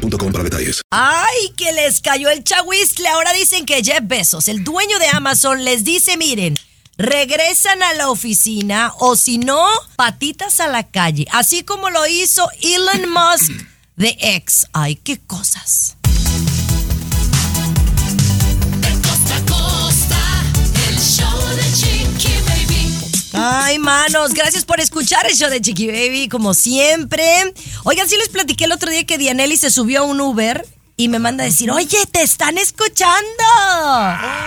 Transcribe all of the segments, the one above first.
detalles. Ay, que les cayó el chahuistle. Ahora dicen que Jeff Bezos, el dueño de Amazon, les dice, miren, regresan a la oficina o si no, patitas a la calle. Así como lo hizo Elon Musk de X. Ay, qué cosas. Ay, manos, gracias por escuchar el show de Chiqui Baby, como siempre. Oigan, sí les platiqué el otro día que Dianelli se subió a un Uber y me manda a decir, oye, te están escuchando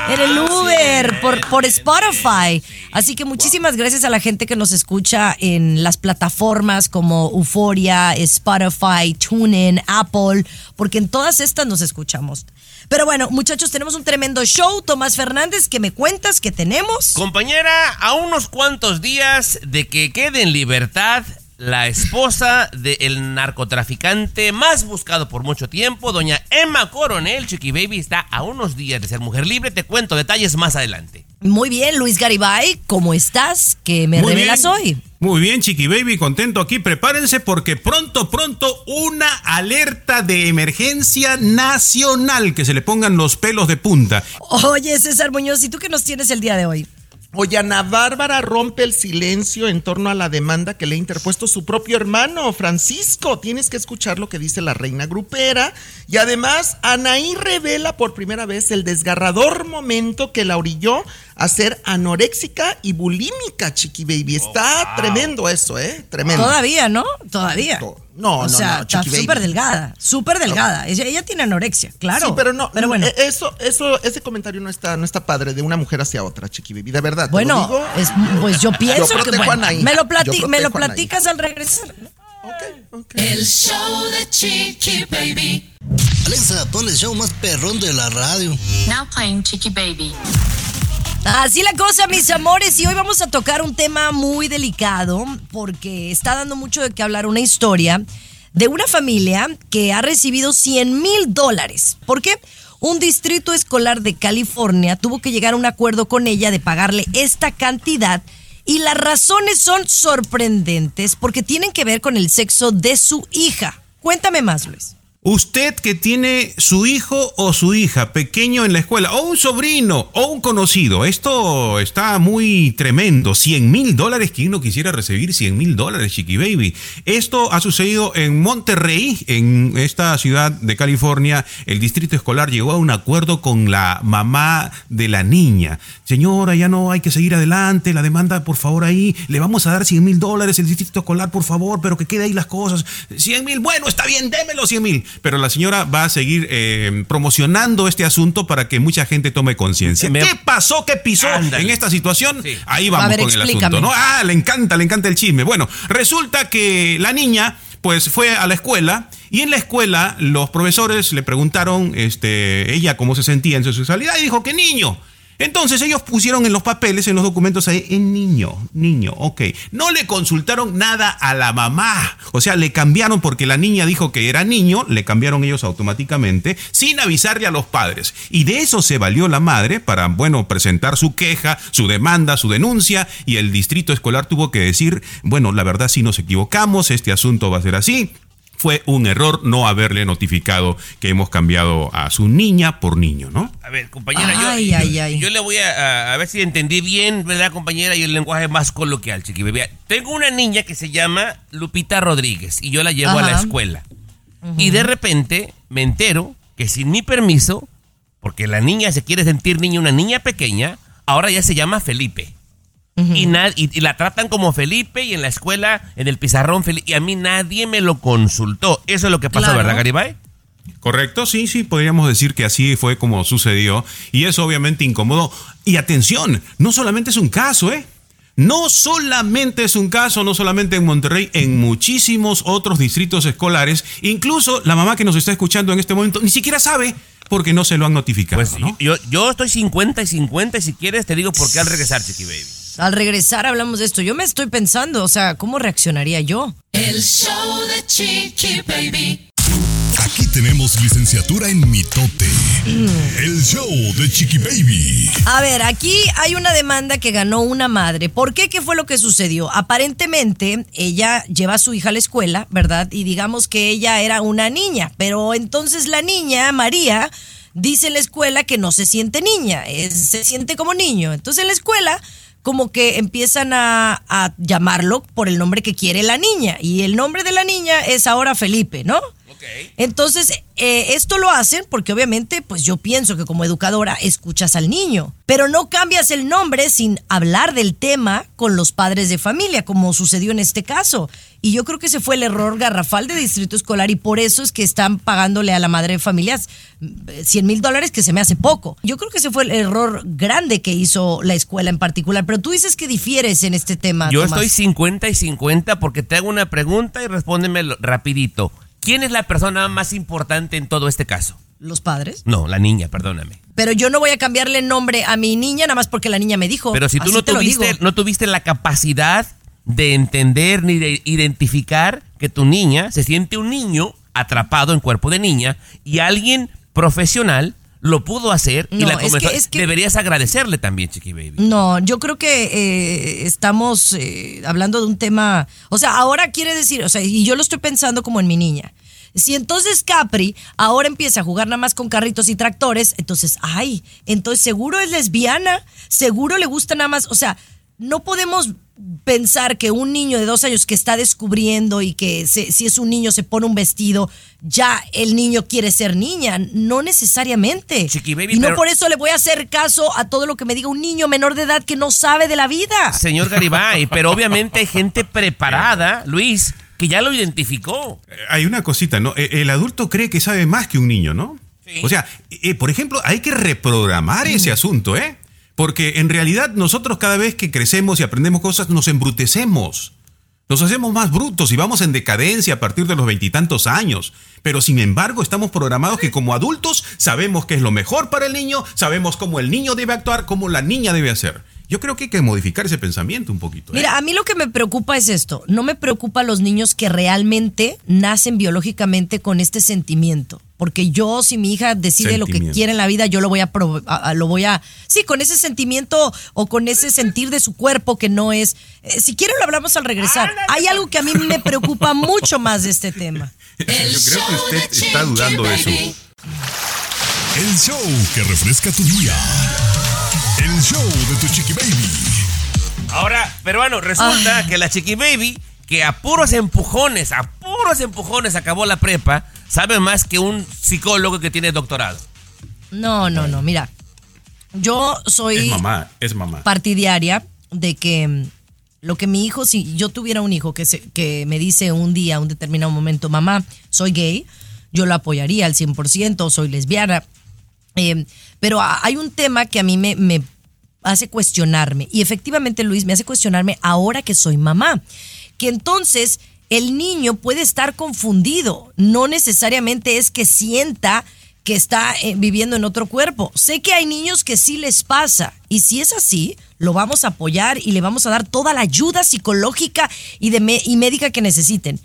en el Uber por, por Spotify. Así que muchísimas gracias a la gente que nos escucha en las plataformas como Euphoria, Spotify, TuneIn, Apple, porque en todas estas nos escuchamos. Pero bueno, muchachos, tenemos un tremendo show. Tomás Fernández, ¿qué me cuentas que tenemos? Compañera, a unos cuantos días de que quede en libertad la esposa del narcotraficante más buscado por mucho tiempo, doña Emma Coronel, Chiqui Baby, está a unos días de ser mujer libre. Te cuento detalles más adelante. Muy bien, Luis Garibay, ¿cómo estás? ¿Qué me revelas hoy? Muy bien, Chiqui Baby, contento aquí. Prepárense porque pronto, pronto, una alerta de emergencia nacional. Que se le pongan los pelos de punta. Oye, César Muñoz, ¿y tú qué nos tienes el día de hoy? Oye, Ana Bárbara rompe el silencio en torno a la demanda que le ha interpuesto su propio hermano, Francisco. Tienes que escuchar lo que dice la reina grupera. Y además, Anaí revela por primera vez el desgarrador momento que la orilló a ser anoréxica y bulímica, Chiqui Baby. Está tremendo eso, ¿eh? Tremendo. Todavía, ¿no? Todavía. No, o no, sea, no, está súper delgada, súper delgada. Ella, ella tiene anorexia, claro. Sí, pero no, Pero bueno, eh, eso, eso, ese comentario no está, no está padre de una mujer hacia otra, Chiqui Baby, de verdad. te lo bueno, digo. es- pues yo pienso que bueno, me lo, Yo plati- me lo protejo a Anaí. platicas al regresar. El show de Chiqui Baby. Alexa, pon el show más perrón de la radio. Now playing Chiqui Baby. Así la cosa, mis amores, y hoy vamos a tocar un tema muy delicado porque está dando mucho de qué hablar una historia de una familia que ha recibido 100 mil dólares. ¿Por qué? Un distrito escolar de California tuvo que llegar a un acuerdo con ella de pagarle esta cantidad y las razones son sorprendentes porque tienen que ver con el sexo de su hija. Cuéntame más, Luis. Usted que tiene su hijo o su hija pequeño en la escuela, o un sobrino o un conocido, esto está muy tremendo. 100 mil dólares, ¿quién no quisiera recibir 100 mil dólares, Chiqui Baby? Esto ha sucedido en Monterrey, en esta ciudad de California. El distrito escolar llegó a un acuerdo con la mamá de la niña. Señora, ya no hay que seguir adelante, la demanda, por favor, ahí. Le vamos a dar 100 mil dólares el distrito escolar, por favor, pero que quede ahí las cosas. 100 mil, bueno, está bien, démelo 100 mil. Pero la señora va a seguir eh, promocionando este asunto para que mucha gente tome conciencia. ¿Qué pasó? ¿Qué pisó Ándale. en esta situación? Sí. Ahí vamos ver, con el asunto, ¿no? Ah, le encanta, le encanta el chisme. Bueno, resulta que la niña pues fue a la escuela y en la escuela los profesores le preguntaron este, ella cómo se sentía en su sexualidad y dijo que niño. Entonces ellos pusieron en los papeles, en los documentos ahí, en niño, niño, ok. No le consultaron nada a la mamá. O sea, le cambiaron porque la niña dijo que era niño, le cambiaron ellos automáticamente, sin avisarle a los padres. Y de eso se valió la madre para, bueno, presentar su queja, su demanda, su denuncia, y el distrito escolar tuvo que decir, bueno, la verdad sí nos equivocamos, este asunto va a ser así. Fue un error no haberle notificado que hemos cambiado a su niña por niño, ¿no? A ver, compañera, yo- Ay, yo, ay, ay. yo le voy a, a- a ver si entendí bien, ¿verdad, compañera? Y el lenguaje más coloquial, chiqui bebé. Tengo una niña que se llama Lupita Rodríguez y yo la llevo a la escuela. Y de repente me entero que sin mi permiso, porque la niña se quiere sentir niña, una niña pequeña, ahora ya se llama Felipe. Y, na- y, y la tratan como Felipe y en la escuela, en el pizarrón, Felipe. Y a mí nadie me lo consultó. Eso es lo que pasó, Claro. ¿verdad, Garibay? Correcto, sí, sí, podríamos decir que así fue como sucedió y eso obviamente incomodó. Y atención, no solamente es un caso, ¿eh? No solamente es un caso, no solamente en Monterrey, en muchísimos otros distritos escolares. Incluso la mamá que nos está escuchando en este momento ni siquiera sabe porque no se lo han notificado. Pues ¿no? yo, yo estoy 50 y 50 y si quieres te digo por qué al regresar, Chiqui Baby. Al regresar hablamos de esto. Yo me estoy pensando, o sea, ¿cómo reaccionaría yo? El show de Chiqui Baby. Aquí tenemos licenciatura en mitote. El show de Chiqui Baby. A ver, aquí hay una demanda que ganó una madre. ¿Por qué? ¿Qué fue lo que sucedió? Aparentemente, ella lleva a su hija a la escuela, ¿verdad? Y digamos que ella era una niña, pero entonces la niña, María, dice en la escuela que no se siente niña, es- se siente como niño. Entonces en la escuela como que empiezan a, a llamarlo por el nombre que quiere la niña. Y el nombre de la niña es ahora Felipe, ¿no? Entonces, eh, esto lo hacen porque obviamente, pues yo pienso que como educadora escuchas al niño, pero no cambias el nombre sin hablar del tema con los padres de familia, como sucedió en este caso. Y yo creo que ese fue el error garrafal de Distrito Escolar y por eso es que están pagándole a la madre de familias 100 mil dólares, que se me hace poco. Yo creo que ese fue el error grande que hizo la escuela en particular, pero tú dices que difieres en este tema. Yo Tomás. estoy 50 y 50 porque te hago una pregunta y respóndeme rapidito. ¿Quién es la persona más importante en todo este caso? Los padres. No, la niña, perdóname. Pero yo no voy a cambiarle nombre a mi niña nada más porque la niña me dijo. Pero si tú no tuviste, no tuviste la capacidad de entender ni de identificar que tu niña se siente un niño atrapado en cuerpo de niña y alguien profesional lo pudo hacer y la es comenzó- que- es que- Deberías agradecerle también, Chiqui Baby. No, yo creo que eh, estamos eh, hablando de un tema. O sea, ahora quiere decir, o sea, y yo lo estoy pensando como en mi niña. Si entonces Capri ahora empieza a jugar nada más con carritos y tractores, entonces, ay, entonces seguro es lesbiana, seguro le gusta nada más, o sea, no podemos pensar que un niño de dos años que está descubriendo y que se- si es un niño se pone un vestido, ya el niño quiere ser niña, no necesariamente. Chiqui baby, y no pero- por eso le voy a hacer caso a todo lo que me diga un niño menor de edad que no sabe de la vida. Señor Garibay, pero obviamente hay gente preparada, Luis, que ya lo identificó. Eh, Hay una cosita, ¿no? Eh, El adulto cree que sabe más que un niño, ¿no? O sea, eh, por ejemplo, hay que reprogramar ese asunto, ¿eh? Porque en realidad nosotros cada vez que crecemos y aprendemos cosas nos embrutecemos. Nos hacemos más brutos y vamos en decadencia a partir de los veintitantos años. Pero sin embargo estamos programados que como adultos sabemos qué es lo mejor para el niño, sabemos cómo el niño debe actuar, cómo la niña debe hacer. Yo creo que hay que modificar ese pensamiento un poquito. ¿eh? Mira, a mí lo que me preocupa es esto. No me preocupa los niños que realmente nacen biológicamente con este sentimiento. Porque yo, si mi hija decide lo que quiere en la vida, yo lo voy a, a- a- lo voy a, sí, con ese sentimiento o con ese sentir de su cuerpo que no es. eh, si quiero lo hablamos al regresar. Hay algo que a mí me preocupa mucho más de este tema. El Yo creo que show usted de está dudando de su... Baby. El show que refresca tu día. El show de tu Chiqui Baby. Ahora, peruano, resulta Ay. que la Chiqui Baby, que a puros empujones, a empujones acabó la prepa, sabe más que un psicólogo que tiene doctorado. No, no, no, mira. Yo soy Es mamá, es mamá. partidaria de que mm, lo que mi hijo, si yo tuviera un hijo que, se- que me dice un día, un determinado momento, mamá, soy gay, yo lo apoyaría al 100%, soy lesbiana. Eh, pero hay un tema que a mí me, me hace cuestionarme, y efectivamente Luis me hace cuestionarme ahora que soy mamá, que entonces el niño puede estar confundido, no necesariamente es que sienta que está eh, viviendo en otro cuerpo. Sé que hay niños que sí les pasa y si es así, lo vamos a apoyar y le vamos a dar toda la ayuda psicológica y, de y médica que necesiten.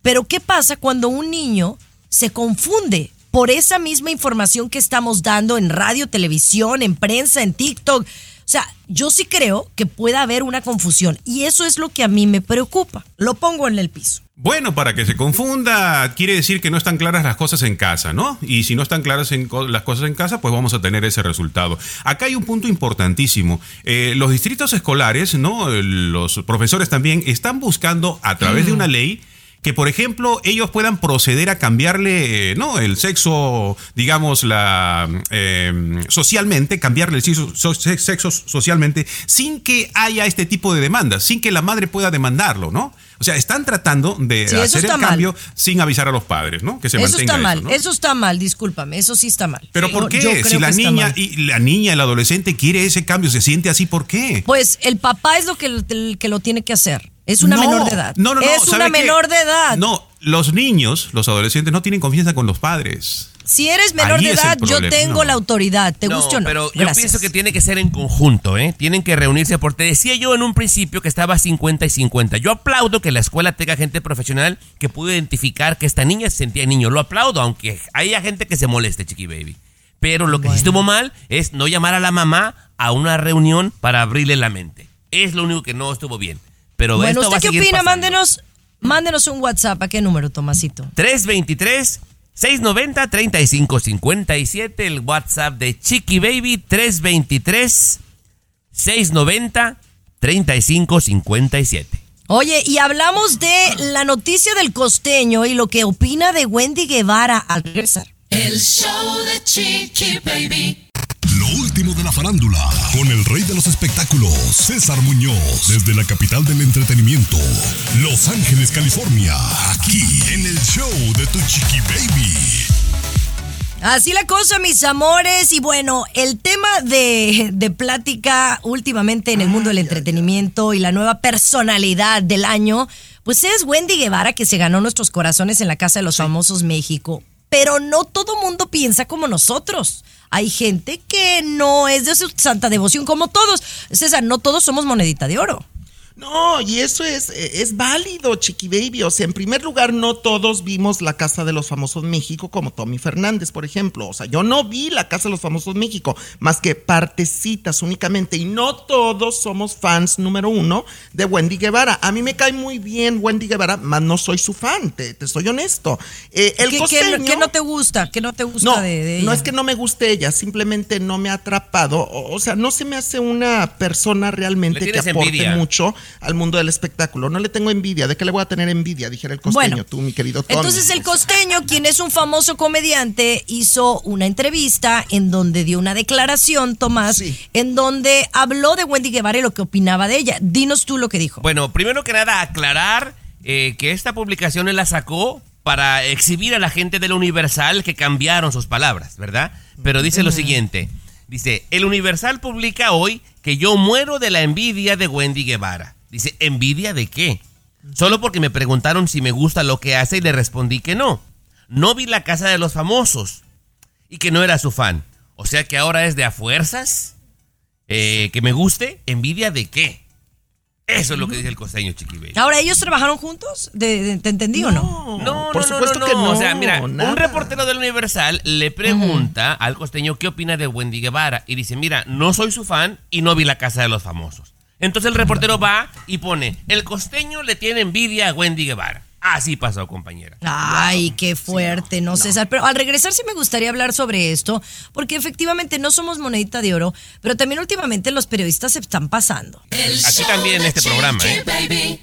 Pero ¿qué pasa cuando un niño se confunde por esa misma información que estamos dando en radio, televisión, en prensa, en TikTok? O sea, yo sí creo que pueda haber una confusión y eso es lo que a mí me preocupa. Lo pongo en el piso. Bueno, para que se confunda, quiere decir que no están claras las cosas en casa, ¿no? Y si no están claras en co- las cosas en casa, pues vamos a tener ese resultado. Acá hay un punto importantísimo. Eh, los distritos escolares, ¿no? Los profesores también están buscando a través de una ley que, por ejemplo, ellos puedan proceder a cambiarle, eh, ¿no? El sexo, digamos, la eh, socialmente, cambiarle el sexo, so- sexo socialmente, sin que haya este tipo de demandas, sin que la madre pueda demandarlo, ¿no? O sea, están tratando de Sí, hacer el mal. cambio sin avisar a los padres, ¿no? Que se Eso mantenga está mal, ¿no? eso está mal, discúlpame, eso sí está mal. Pero ¿por qué? yo Si la niña y la niña, el adolescente quiere ese cambio, se siente así, ¿por qué? Pues el papá es lo que, el que lo tiene que hacer. Es una No, menor de edad. No, no, no. Es ¿sabe una qué? menor de edad. No, los niños, los adolescentes no tienen confianza con los padres. Si eres menor Ahí de edad, yo tengo no. la autoridad. ¿Te No, guste o no? Pero yo pienso que tiene que ser en conjunto, ¿eh? Tienen que reunirse porque te decía yo en un principio que estaba 50 y 50. Yo aplaudo que la escuela tenga gente profesional que pudo identificar que esta niña se sentía niño. Lo aplaudo, aunque haya gente que se moleste, chiqui baby. Pero lo que sí estuvo mal es no llamar a la mamá a una reunión para abrirle la mente. Es lo único que no estuvo bien. Pero Bueno, esto va ¿usted a qué opina? pasando. Mándenos, mándenos un WhatsApp. ¿A qué número, Tomasito? 323 690 3557 el WhatsApp de Chiqui Baby 323 690 3557. Oye, y hablamos de la noticia del costeño y lo que opina de Wendy Guevara al regresar. El show de Chiqui Baby. Lo último de la farándula, con el rey de los espectáculos, César Muñoz, desde la capital del entretenimiento, Los Ángeles, California, aquí en el show de Tu Chiqui Baby. Así la cosa, mis amores. Y bueno, el tema de, de plática últimamente en el mundo del entretenimiento y la nueva personalidad del año, pues es Wendy Guevara que se ganó nuestros corazones en la Casa de los Famosos México. Pero no todo mundo piensa como nosotros. Hay gente que no es de su santa devoción como todos. César, no todos somos monedita de oro. No, y eso es, eh, es válido, Chiqui Baby. O sea, en primer lugar, no todos vimos la Casa de los Famosos México, como Tommy Fernández, por ejemplo. O sea, yo no vi la Casa de los Famosos México, más que partecitas únicamente. Y no todos somos fans número uno de Wendy Guevara. A mí me cae muy bien Wendy Guevara, más no soy su fan, te, te soy honesto. Eh, el ¿Qué, costeño- qué no te gusta? ¿Qué no te gusta no, de, de no ella? es que no me guste ella, simplemente no me ha atrapado. O, o sea, no se me hace una persona realmente que aporte envidia. mucho al mundo del espectáculo. No le tengo envidia. ¿De qué le voy a tener envidia? Dijera el costeño, Bueno, tú, mi querido Tony. Entonces el costeño, quien es un famoso comediante, hizo una entrevista en donde dio una declaración, Tomás, Sí. en donde habló de Wendy Guevara y lo que opinaba de ella. Dinos tú lo que dijo. Bueno, primero que nada, aclarar eh, que esta publicación él la sacó para exhibir a la gente del Universal que cambiaron sus palabras, ¿verdad? Pero dice lo siguiente. Dice, el Universal publica hoy que yo muero de la envidia de Wendy Guevara. Dice, ¿envidia de qué? Solo porque me preguntaron si me gusta lo que hace y le respondí que no. No vi la casa de los famosos y que no era su fan. O sea que ahora es de a fuerzas eh, que me guste. ¿Envidia de qué? Eso es lo que dice el costeño, Chiqui Ahora, ¿ellos trabajaron juntos? ¿De, de- ¿Te entendí o no? No, por no, no, supuesto no, que no. no. O sea, mira, nada. un reportero del Universal le pregunta al costeño qué opina de Wendy Guevara y dice, mira, no soy su fan y no vi la casa de los famosos. Entonces el reportero va y pone, el costeño le tiene envidia a Wendy Guevara. Así pasó, compañera. Ay, qué fuerte, no, César. Pero al regresar sí me gustaría hablar sobre esto, porque efectivamente no somos monedita de oro, pero también últimamente los periodistas se están pasando. El Aquí también en este programa, Chiqui ¿eh? Baby.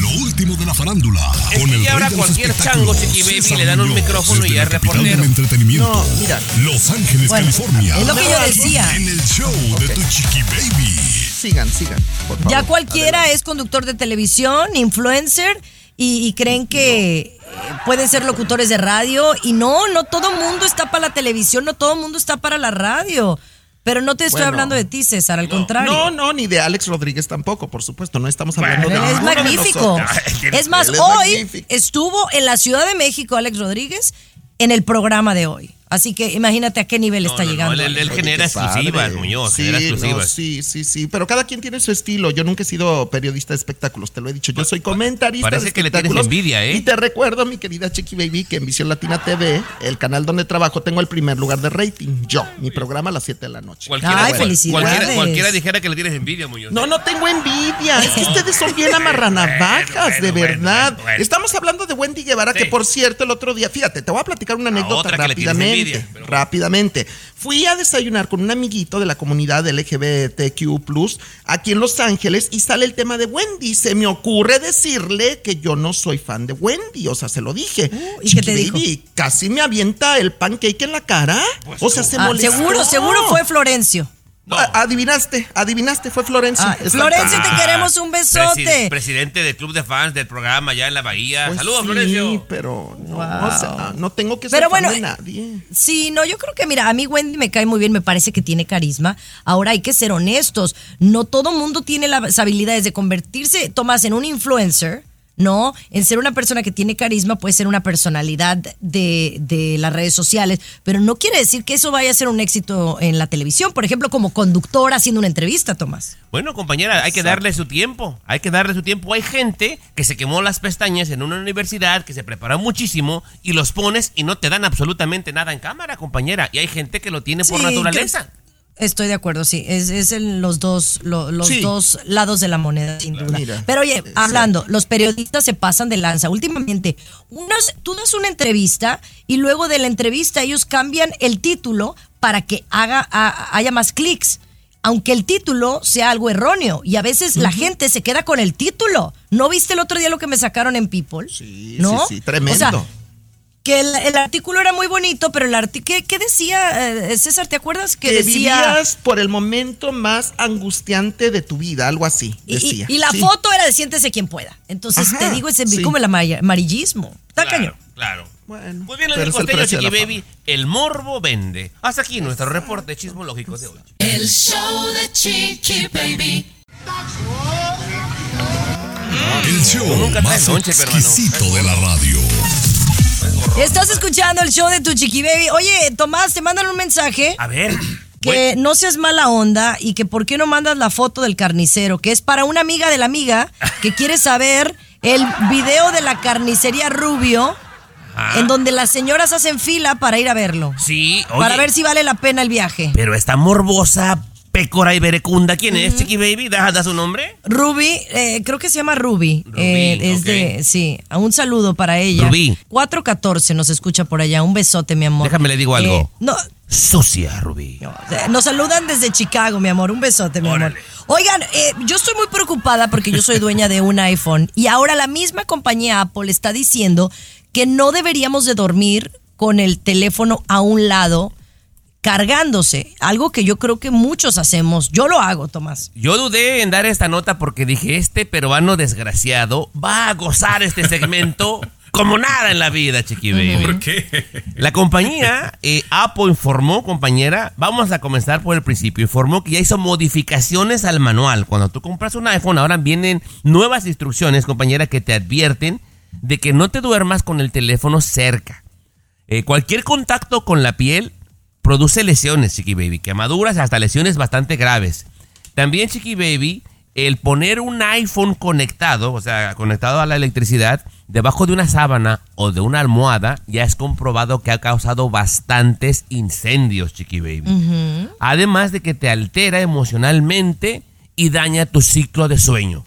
Lo último de la farándula, Es con que el ya rey ahora cualquier chango, Chiqui Baby, le dan un micrófono y capital reportero. entretenimiento, No, mira. Los Ángeles, Bueno, California. es lo que yo decía. En el show de Tu Chiqui Baby. Sigan, sigan, por favor. Ya cualquiera Adelante. es conductor de televisión, influencer, y, y creen que eh, pueden ser locutores de radio. Y no, no todo mundo está para la televisión, no todo mundo está para la radio. Pero no te estoy Bueno. hablando de ti, César, al contrario. No, no, ni de Alex Rodríguez tampoco, por supuesto. No estamos hablando de es de magnífico. Es más, Él es hoy magnífico. estuvo en la Ciudad de México Alex Rodríguez en el programa de hoy. Así que imagínate a qué nivel No, está no, no, llegando. él- genera exclusivas, Muñoz, Sí, genera no, exclusivas. sí, sí, sí. Pero cada quien tiene su estilo. Yo nunca he sido periodista de espectáculos, te lo he dicho. Yo soy comentarista. parece de que le tienes envidia, ¿eh? Y te recuerdo, mi querida Chiqui Baby, que en Visión Latina TV, el canal donde trabajo, tengo el primer lugar de rating. Yo, mi programa a las 7 de la noche. Cualquiera, Ay, felicidades. cualquiera, cualquiera dijera que le tienes envidia, Muñoz. No, no tengo envidia. Es que ustedes son bien amarranavajas, Bueno, de verdad. bueno, bueno. Estamos hablando de Wendy Guevara, Sí. que por cierto, el otro día, fíjate, te voy a platicar una anécdota tienes rápidamente. envidia, pero bueno. Rápidamente. Fui a desayunar con un amiguito de la comunidad LGBTQ, aquí en Los Ángeles, y sale el tema de Wendy. Se me ocurre decirle que yo no soy fan de Wendy. O sea, se lo dije. Uh, ¿y Chiqui qué te dijo? Baby, casi me avienta el pancake en la cara. o sea, se Ah, molestó. seguro, seguro fue Florencio. No. Adivinaste, adivinaste, fue Florencia. Está- Florencia, te Ah, queremos un besote. presi- presidente del club de fans del programa allá en la Bahía. Pues Saludos, sí, Florencio. pero no, Wow. o sea, no tengo que ser Pero fan bueno, de nadie. Sí, no, yo creo que, mira, a mí Wendy me cae muy bien, me parece que tiene carisma. Ahora hay que ser honestos. No todo mundo tiene las habilidades de convertirse, Tomás, en un influencer, ¿no? En ser una persona que tiene carisma, puede ser una personalidad de, de las redes sociales, pero no quiere decir que eso vaya a ser un éxito en la televisión. Por ejemplo, como conductor haciendo una entrevista, Tomás. Bueno, compañera, hay que darle su tiempo. Hay que darle su tiempo. Hay gente que se quemó las pestañas en una universidad, que se preparó muchísimo y los pones y no te dan absolutamente nada en cámara, compañera. Y hay gente que lo tiene por Sí, naturaleza. que- Estoy de acuerdo, sí. Es, es en los dos, lo- los Sí. dos lados de la moneda, sin duda. Mira, Pero oye, hablando, los periodistas se pasan de lanza. Últimamente, unas, tú das una entrevista y luego de la entrevista ellos cambian el título para que haga, a- haya más clics. Aunque el título sea algo erróneo. Y a veces la gente se queda con el título. ¿No viste el otro día lo que me sacaron en People? Sí, ¿No? sí, sí, tremendo. O sea, que el, el artículo era muy bonito, pero el artículo, ¿qué, qué decía, eh, César? ¿Te acuerdas que que decía... vivías por el momento más angustiante de tu vida, algo así, y- decía. y la Sí. foto era de siéntese quien pueda. Entonces Ajá, te digo, es sí. como el ama- amarillismo. Está Claro, cañón. claro. Bueno, Muy bien, lo pero dijo es el Costeño, precio de la Chiqui. Baby. El morbo vende. Hasta aquí nuestro reporte chismológico de hoy. El show de Chiqui Baby. El show nunca más exquisito de la radio. Estás escuchando el show de tu chiqui baby. Oye, Tomás, te mandan un mensaje A ver. que no seas mala onda y que por qué no mandas la foto del carnicero, que es para una amiga de la amiga que quiere saber el video de la carnicería Rubio, Ah. en donde las señoras hacen fila para ir a verlo. Sí, oye. Para ver si vale la pena el viaje. Pero esta morbosa, pécora y verecunda, ¿quién es, Chiqui Baby? ¿Da, da su nombre? Ruby, eh, creo que se llama Ruby. Ruby, Eh, es de, sí, un saludo para ella. Rubí. 414 nos escucha por allá. Un besote, mi amor. Déjame le digo algo. Eh, no, Sucia, no, eh, nos saludan desde Chicago, mi amor. Un besote, mi Órale. amor. Oigan, yo estoy muy preocupada porque yo soy dueña de un iPhone y ahora la misma compañía Apple está diciendo que no deberíamos de dormir con el teléfono a un lado cargándose, algo que yo creo que muchos hacemos. Yo lo hago, Tomás. Yo dudé en dar esta nota porque dije, este peruano desgraciado va a gozar este segmento como nada en la vida, Chiqui Baby. ¿Por qué? La compañía eh, Apple informó, compañera, vamos a comenzar por el principio, informó que ya hizo modificaciones al manual. Cuando tú compras un iPhone, ahora vienen nuevas instrucciones, compañera, que te advierten de que no te duermas con el teléfono cerca. Eh, cualquier contacto con la piel produce lesiones, Chiqui Baby, quemaduras, hasta lesiones bastante graves. También, Chiqui Baby, el poner un iPhone conectado, o sea, conectado a la electricidad, debajo de una sábana o de una almohada, ya es comprobado que ha causado bastantes incendios, Chiqui Baby. Además de que te altera emocionalmente y daña tu ciclo de sueño.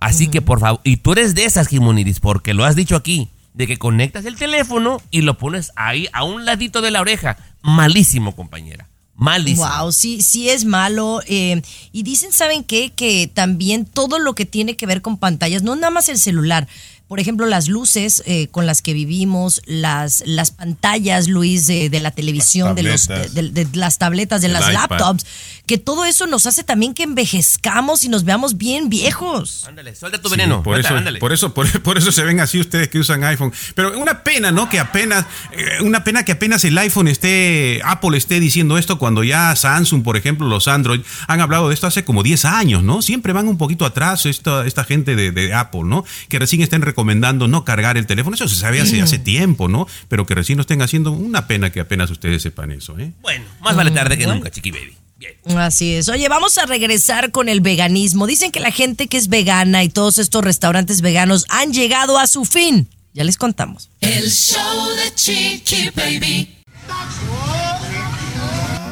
Así que por favor, y tú eres de esas, Jimoniris, porque lo has dicho aquí, de que conectas el teléfono y lo pones ahí a un ladito de la oreja. Malísimo, compañera. Malísimo. Wow, sí, sí es malo. eh, y dicen, ¿saben qué? Que también todo lo que tiene que ver con pantallas, no nada más el celular. Por ejemplo, las luces eh, con las que vivimos, las, las pantallas, Luis, de, de la televisión, de, los, tabletas. de, de- de las tabletas, de El las iPad. laptops, que todo eso nos hace también que envejezcamos y nos veamos bien viejos. Ándale, suelta tu Sí, veneno. por, Suelta, eso, ándale. por, eso, por, por eso se ven así ustedes que usan iPhone. Pero una pena, ¿no? Que apenas, eh, una pena que apenas el iPhone esté, Apple esté diciendo esto cuando ya Samsung, por ejemplo, los Android, han hablado de esto hace como 10 años, ¿no? Siempre van un poquito atrás esta, esta gente de, de Apple, ¿no? Que recién estén recomendando no cargar el teléfono. Eso se sabe hace, hace tiempo, ¿no? Pero que recién lo estén haciendo. Una pena que apenas ustedes sepan eso, ¿eh? Bueno, más vale tarde que nunca, Chiqui Baby. Bien. Así es. Oye, vamos a regresar con el veganismo. Dicen que la gente que es vegana y todos estos restaurantes veganos han llegado a su fin. Ya les contamos. El show de Chiqui Baby.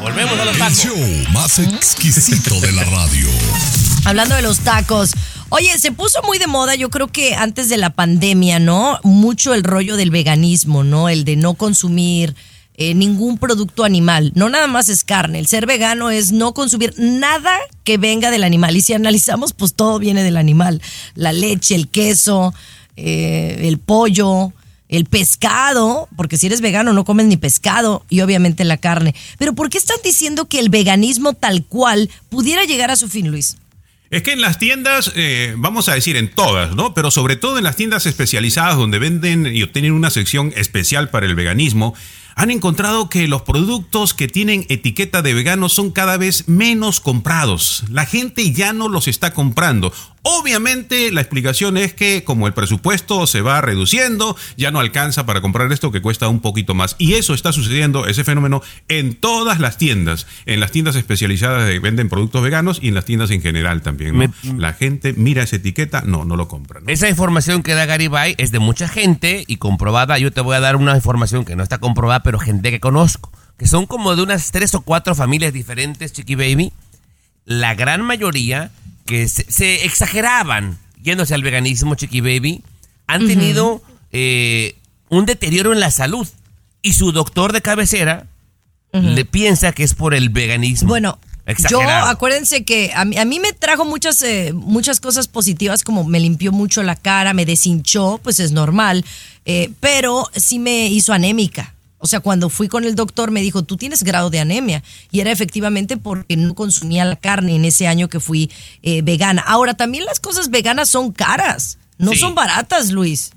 Volvemos a los El tacos. show más exquisito de la radio. Hablando de los tacos. Oye, se puso muy de moda, yo creo que antes de la pandemia, ¿no? Mucho el rollo del veganismo, ¿no? El de no consumir eh, ningún producto animal. No nada más es carne. El ser vegano es no consumir nada que venga del animal. Y si analizamos, pues todo viene del animal. La leche, el queso, eh, el pollo. el pescado, porque si eres vegano no comes ni pescado y obviamente la carne. Pero ¿por qué están diciendo que el veganismo tal cual pudiera llegar a su fin, Luis? Es que en las tiendas, eh, vamos a decir en todas, ¿no? Pero sobre todo en las tiendas especializadas donde venden y obtienen una sección especial para el veganismo, han encontrado que los productos que tienen etiqueta de vegano son cada vez menos comprados. La gente ya no los está comprando. Obviamente la explicación es que como el presupuesto se va reduciendo, ya no alcanza para comprar esto que cuesta un poquito más. Y eso está sucediendo, ese fenómeno, en todas las tiendas, en las tiendas especializadas que venden productos veganos y en las tiendas en general también. ¿no? Me- La gente mira esa etiqueta, no, no lo compra. ¿no? Esa información que da Garibay es de mucha gente y comprobada. Yo te voy a dar una información que no está comprobada, pero gente que conozco, que son como de unas tres o cuatro familias diferentes, Chiqui Baby. La gran mayoría que se, se exageraban yéndose al veganismo, Chiqui Baby, han tenido eh, un deterioro en la salud. Y su doctor de cabecera le piensa que es por el veganismo. Bueno, yo acuérdense que a mí, a mí me trajo muchas, eh, muchas cosas positivas, como me limpió mucho la cara, me deshinchó, pues es normal, eh, pero sí me hizo anémica. O sea, cuando fui con el doctor me dijo, tú tienes grado de anemia. Y era efectivamente porque no consumía la carne en ese año que fui eh, vegana. Ahora, también las cosas veganas son caras, no Sí. son baratas, Luis.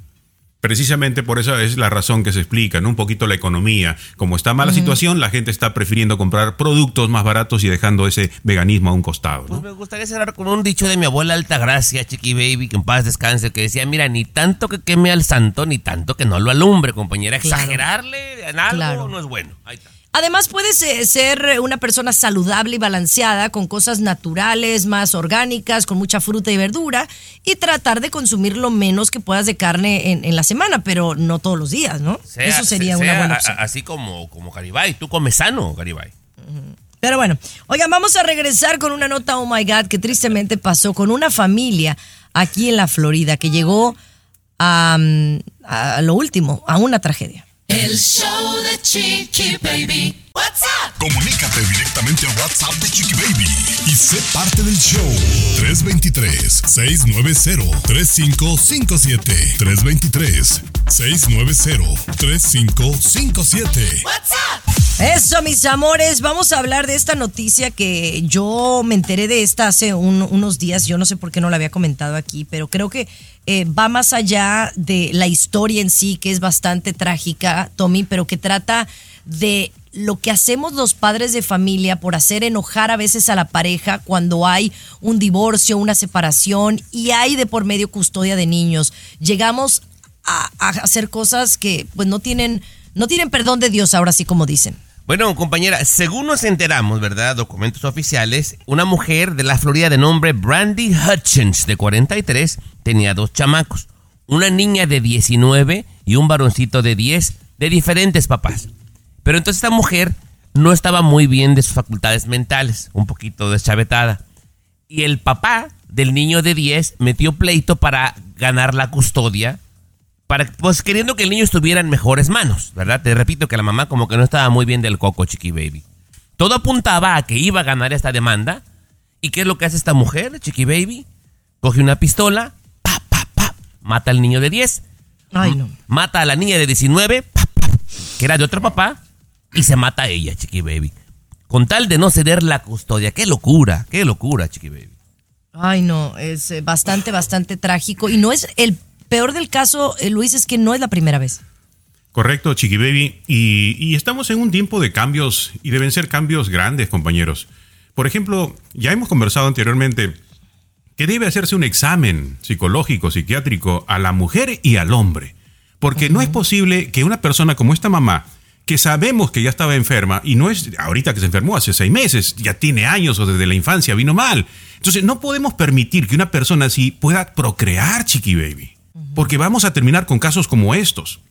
Precisamente por eso es la razón que se explica, ¿no? Un poquito la economía. Como está mala situación, la gente está prefiriendo comprar productos más baratos y dejando ese veganismo a un costado, Pues me gustaría cerrar con un dicho de mi abuela Altagracia, Chiqui Baby, que en paz descanse, que decía, mira, ni tanto que queme al santo, ni tanto que no lo alumbre, compañera. Claro. Exagerarle en algo Claro. no es bueno. Ahí está. Además, puedes eh, ser una persona saludable y balanceada con cosas naturales, más orgánicas, con mucha fruta y verdura y tratar de consumir lo menos que puedas de carne en, en la semana, pero no todos los días, ¿no? Sea- Eso sería sea una buena opción. a- así como, como Garibay. Tú comes sano, Garibay. Pero bueno, oigan, vamos a regresar con una nota, oh my God, que tristemente pasó con una familia aquí en la Florida que llegó a, a lo último, a una tragedia. El show de Chiqui Baby. What's up? Comunícate directamente al WhatsApp de Chiqui Baby y sé parte del show. 323-690-3557. 323-690-3557. What's up? Eso, mis amores, vamos a hablar de esta noticia que yo me enteré de esta hace un- unos días. Yo no sé por qué no la había comentado aquí, pero creo que eh, va más allá de la historia en sí, que es bastante trágica, Tommy, pero que trata de lo que hacemos los padres de familia por hacer enojar a veces a la pareja cuando hay un divorcio, una separación y hay de por medio custodia de niños. Llegamos a, hacer cosas que pues no tienen, no tienen perdón de Dios, ahora sí como dicen. Bueno, compañera, según nos enteramos, ¿verdad? Documentos oficiales, una mujer de la Florida de nombre Brandy Hutchins, de 43, tenía dos chamacos. Una niña de 19 y un varoncito de 10, de diferentes papás. Pero entonces esta mujer no estaba muy bien de sus facultades mentales, un poquito deschavetada. Y el papá del niño de 10 metió pleito para ganar la custodia para, pues queriendo que el niño estuviera en mejores manos, ¿verdad? Te repito que la mamá como que no estaba muy bien del coco, Chiqui Baby. Todo apuntaba a que iba a ganar esta demanda. ¿Y qué es lo que hace esta mujer, Chiqui Baby? Coge una pistola, pa, pa, pa, mata al niño de 10, Ay, no. mata a la niña de 19, pa, pa, que era de otro papá, y se mata a ella, Chiqui Baby. Con tal de no ceder la custodia. ¡Qué locura! ¡Qué locura, Chiqui Baby! Ay, no, es eh, bastante, bastante trágico. Y no es el peor del caso, eh, Luis, es que no es la primera vez. Correcto, Chiqui Baby. Y, y estamos en un tiempo de cambios y deben ser cambios grandes, compañeros. Por ejemplo, ya hemos conversado anteriormente que debe hacerse un examen psicológico, psiquiátrico a la mujer y al hombre. Porque no es posible que una persona como esta mamá, que sabemos que ya estaba enferma, y no es ahorita que se enfermó, hace seis meses, ya tiene años o desde la infancia vino mal. Entonces no podemos permitir que una persona así pueda procrear, Chiqui Baby. Porque vamos a terminar con casos como estos.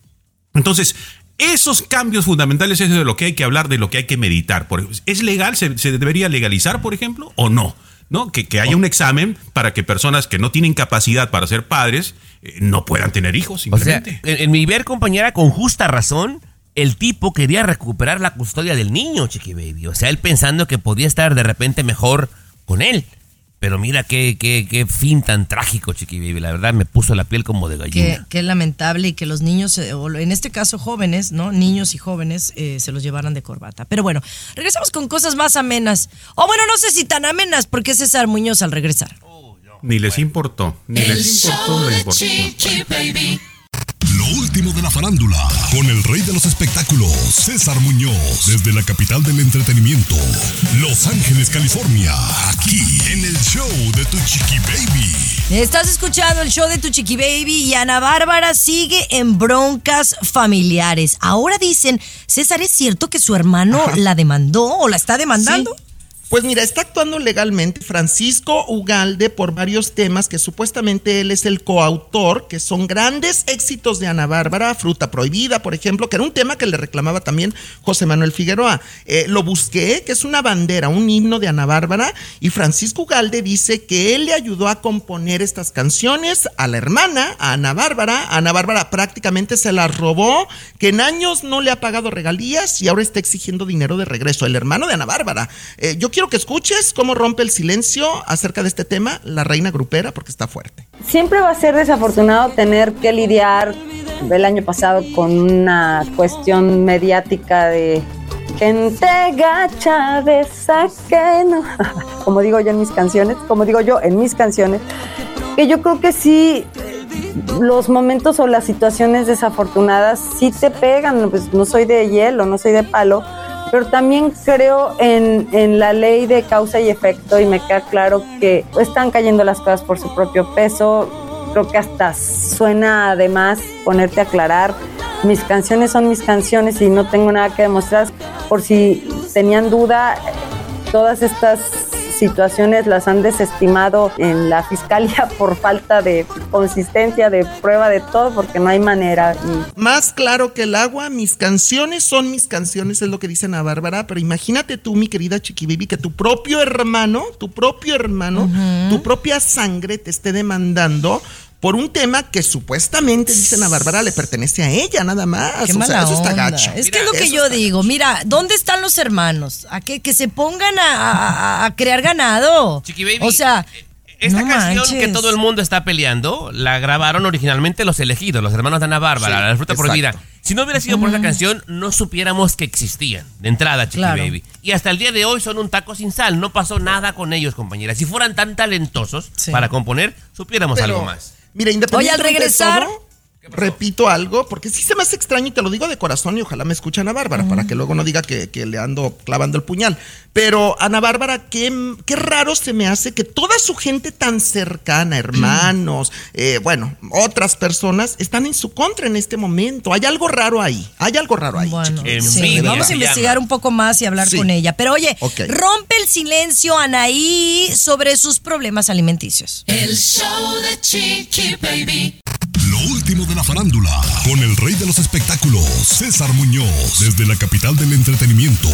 Entonces, esos cambios fundamentales es de lo que hay que hablar, de lo que hay que meditar. ¿Es legal? ¿Se, se debería legalizar, por ejemplo? ¿O no? ¿No? Que, que haya un examen para que personas que no tienen capacidad para ser padres eh, no puedan tener hijos, O sea, simplemente. en, en mi ver, compañera, con justa razón, el tipo quería recuperar la custodia del niño, Chiqui Baby. O sea, él pensando que podía estar de repente mejor con él. Pero mira qué, qué, qué fin tan trágico, Chiqui Baby. La verdad me puso la piel como de gallina. que es lamentable y que los niños, eh, o en este caso jóvenes, ¿no? Niños y jóvenes eh, se los llevaran de corbata. Pero bueno, regresamos con cosas más amenas. O bueno, no sé si tan amenas, porque es César Muñoz al regresar. Ni les importó. Ni El les importó show de. Chiqui Baby. Lo último de la farándula, con el rey de los espectáculos, César Muñoz, desde la capital del entretenimiento, Los Ángeles, California, aquí en el show de Tu Chiqui Baby. Estás escuchando el show de tu chiqui baby y Ana Bárbara sigue en broncas familiares. Ahora dicen, César, ¿es cierto que su hermano la demandó o la está demandando? Sí. Pues mira, está actuando legalmente Francisco Ugalde por varios temas que supuestamente él es el coautor, que son grandes éxitos de Ana Bárbara, Fruta Prohibida, por ejemplo, que era un tema que le reclamaba también José Manuel Figueroa. Eh, lo busqué, que es una bandera, un himno de Ana Bárbara, y Francisco Ugalde dice que él le ayudó a componer estas canciones a la hermana, a Ana Bárbara. Ana Bárbara prácticamente se las robó, que en años no le ha pagado regalías y ahora está exigiendo dinero de regreso. El hermano de Ana Bárbara. Eh, yo quiero que escuches cómo rompe el silencio acerca de este tema la reina grupera porque está fuerte. Siempre va a ser desafortunado tener que lidiar el año pasado con una cuestión mediática de gente gacha de esa que no, como digo yo en mis canciones, como digo yo en mis canciones, que yo creo que sí los momentos o las situaciones desafortunadas sí te pegan, pues no soy de hielo, no soy de palo, pero también creo en, en, la ley de causa y efecto y me queda claro que están cayendo las cosas por su propio peso. Creo que hasta suena además ponerte a aclarar. Mis canciones son mis canciones y no tengo nada que demostrar. Por si tenían duda, todas estas situaciones las han desestimado en la fiscalía por falta de consistencia, de prueba de todo, porque no hay manera. Más claro que el agua, mis canciones son mis canciones, es lo que dice Ana Bárbara, pero imagínate tú, mi querida Chiqui Baby, que tu propio hermano, tu propio hermano, uh -huh. tu propia sangre te esté demandando por un tema que supuestamente, dicen a Bárbara, le pertenece a ella, nada más. Qué o mala sea, eso onda. está gacho. Es que es lo que yo digo. Gacho. Mira, ¿dónde están los hermanos? A que, que se pongan a, a, a, crear ganado. Chiqui Baby. O sea. Esta no canción manches. que todo el mundo está peleando, la grabaron originalmente los elegidos, los hermanos de Ana Bárbara, Sí, la fruta exacto. prohibida. Si no hubiera sido por esa canción, no supiéramos que existían. De entrada, Chiqui Claro. Baby. Y hasta el día de hoy son un taco sin sal. No pasó nada con ellos, compañera. Si fueran tan talentosos Sí. para componer, supiéramos Pero, algo más. Mira, independientemente Oye, al regresar- de todo, repito algo, porque sí se me hace extraño y te lo digo de corazón y ojalá me escuchen a Bárbara para que luego no diga que, que le ando clavando el puñal. Pero Ana Bárbara, qué, qué raro se me hace que toda su gente tan cercana, hermanos, eh, bueno, otras personas, están en su contra en este momento. Hay algo raro ahí, hay algo raro ahí. Bueno, sí, vamos a investigar un poco más y hablar Sí. con ella. Pero oye, rompe el silencio Anaí sobre sus problemas alimenticios. El show de Chiqui Baby. Lo último de la farándula, con el rey de los espectáculos, César Muñoz, desde la capital del entretenimiento,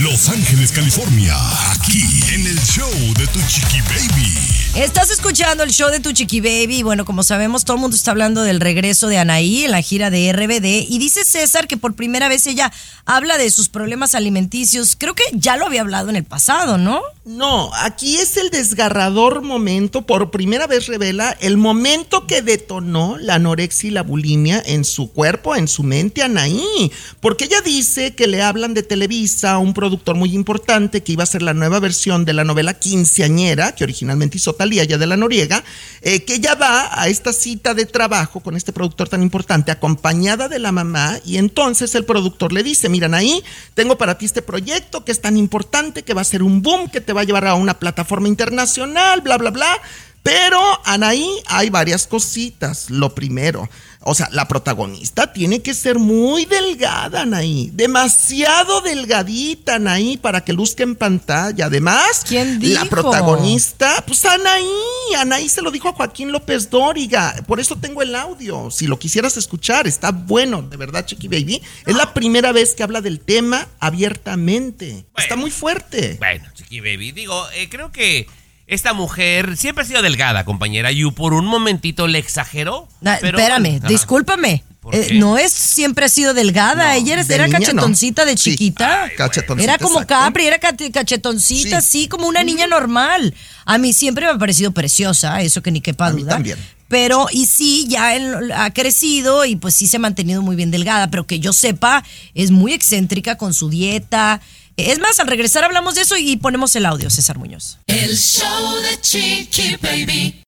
Los Ángeles, California, aquí en el show de Tu Chiqui Baby. Estás escuchando el show de Tu Chiqui Baby. Bueno, como sabemos, todo el mundo está hablando del regreso de Anaí en la gira de RBD. Y dice César que por primera vez ella habla de sus problemas alimenticios. Creo que ya lo había hablado en el pasado, ¿no? No, aquí es el desgarrador momento, por primera vez revela el momento que detonó la anorexia y la bulimia en su cuerpo, en su mente, Anaí. Porque ella dice que le hablan de Televisa, un productor muy importante que iba a ser la nueva versión de la novela Quinceañera, que originalmente hizo Talía ya de la Noriega, eh, que ella va a esta cita de trabajo con este productor tan importante, acompañada de la mamá, y entonces el productor le dice, miran ahí, tengo para ti este proyecto que es tan importante, que va a ser un boom, que te va a llevar a una plataforma internacional, bla, bla, bla. Pero, Anaí, hay varias cositas. Lo primero, o sea, la protagonista tiene que ser muy delgada, Anaí. Demasiado delgadita, Anaí, para que luzca en pantalla. Además, ¿Quién la protagonista, pues Anaí. Anaí se lo dijo a Joaquín López Dóriga. Por eso tengo el audio. Si lo quisieras escuchar, está bueno, de verdad, Chiqui Baby. Es la primera vez que habla del tema abiertamente. Está muy fuerte. Bueno, Chiqui Baby, digo, eh, creo que esta mujer siempre ha sido delgada, compañera, y por un momentito le exageró. Na- pero espérame, discúlpame. Eh, no es siempre ha sido delgada, ella era, de era niña, cachetoncita de Sí. chiquita. Ay, cachetoncita, era como exacto. Capri, era cachetoncita, así como una niña normal. A mí siempre me ha parecido preciosa, eso que ni quepa duda. también. Pero, y sí, ya en- ha crecido y pues sí se ha mantenido muy bien delgada, pero que yo sepa, es muy excéntrica con su dieta. Es más, al regresar hablamos de eso y ponemos el audio, César Muñoz. El show de Chiqui Baby.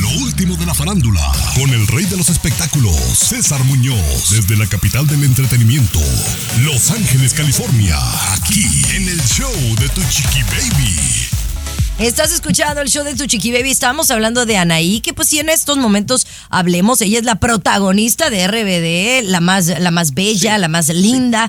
Lo último de la farándula, con el rey de los espectáculos, César Muñoz, desde la capital del entretenimiento, Los Ángeles, California, aquí en el show de Tu Chiqui Baby. Estás escuchando el show de tu chiqui baby. Estábamos hablando de Anaí, que pues sí en estos momentos hablemos. Ella es la protagonista de RBD, la más, la más bella, la más linda.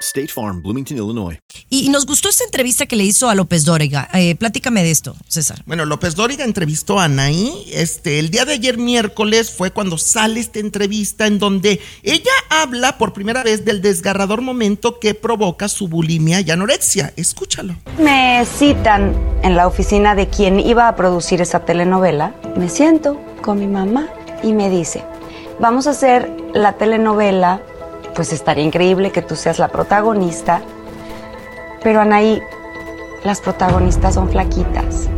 State Farm, Bloomington, Illinois. Y, y nos gustó esta entrevista que le hizo a López Dóriga. Eh, platícame de esto, César. Bueno, López Dóriga entrevistó a Anaí. Este, el día de ayer miércoles fue cuando sale esta entrevista en donde ella habla por primera vez del desgarrador momento que provoca su bulimia y anorexia. Escúchalo. Me citan en la oficina de quien iba a producir esa telenovela. Me siento con mi mamá y me dice, vamos a hacer la telenovela, pues estaría increíble que tú seas la protagonista, pero Anaí, las protagonistas son flaquitas.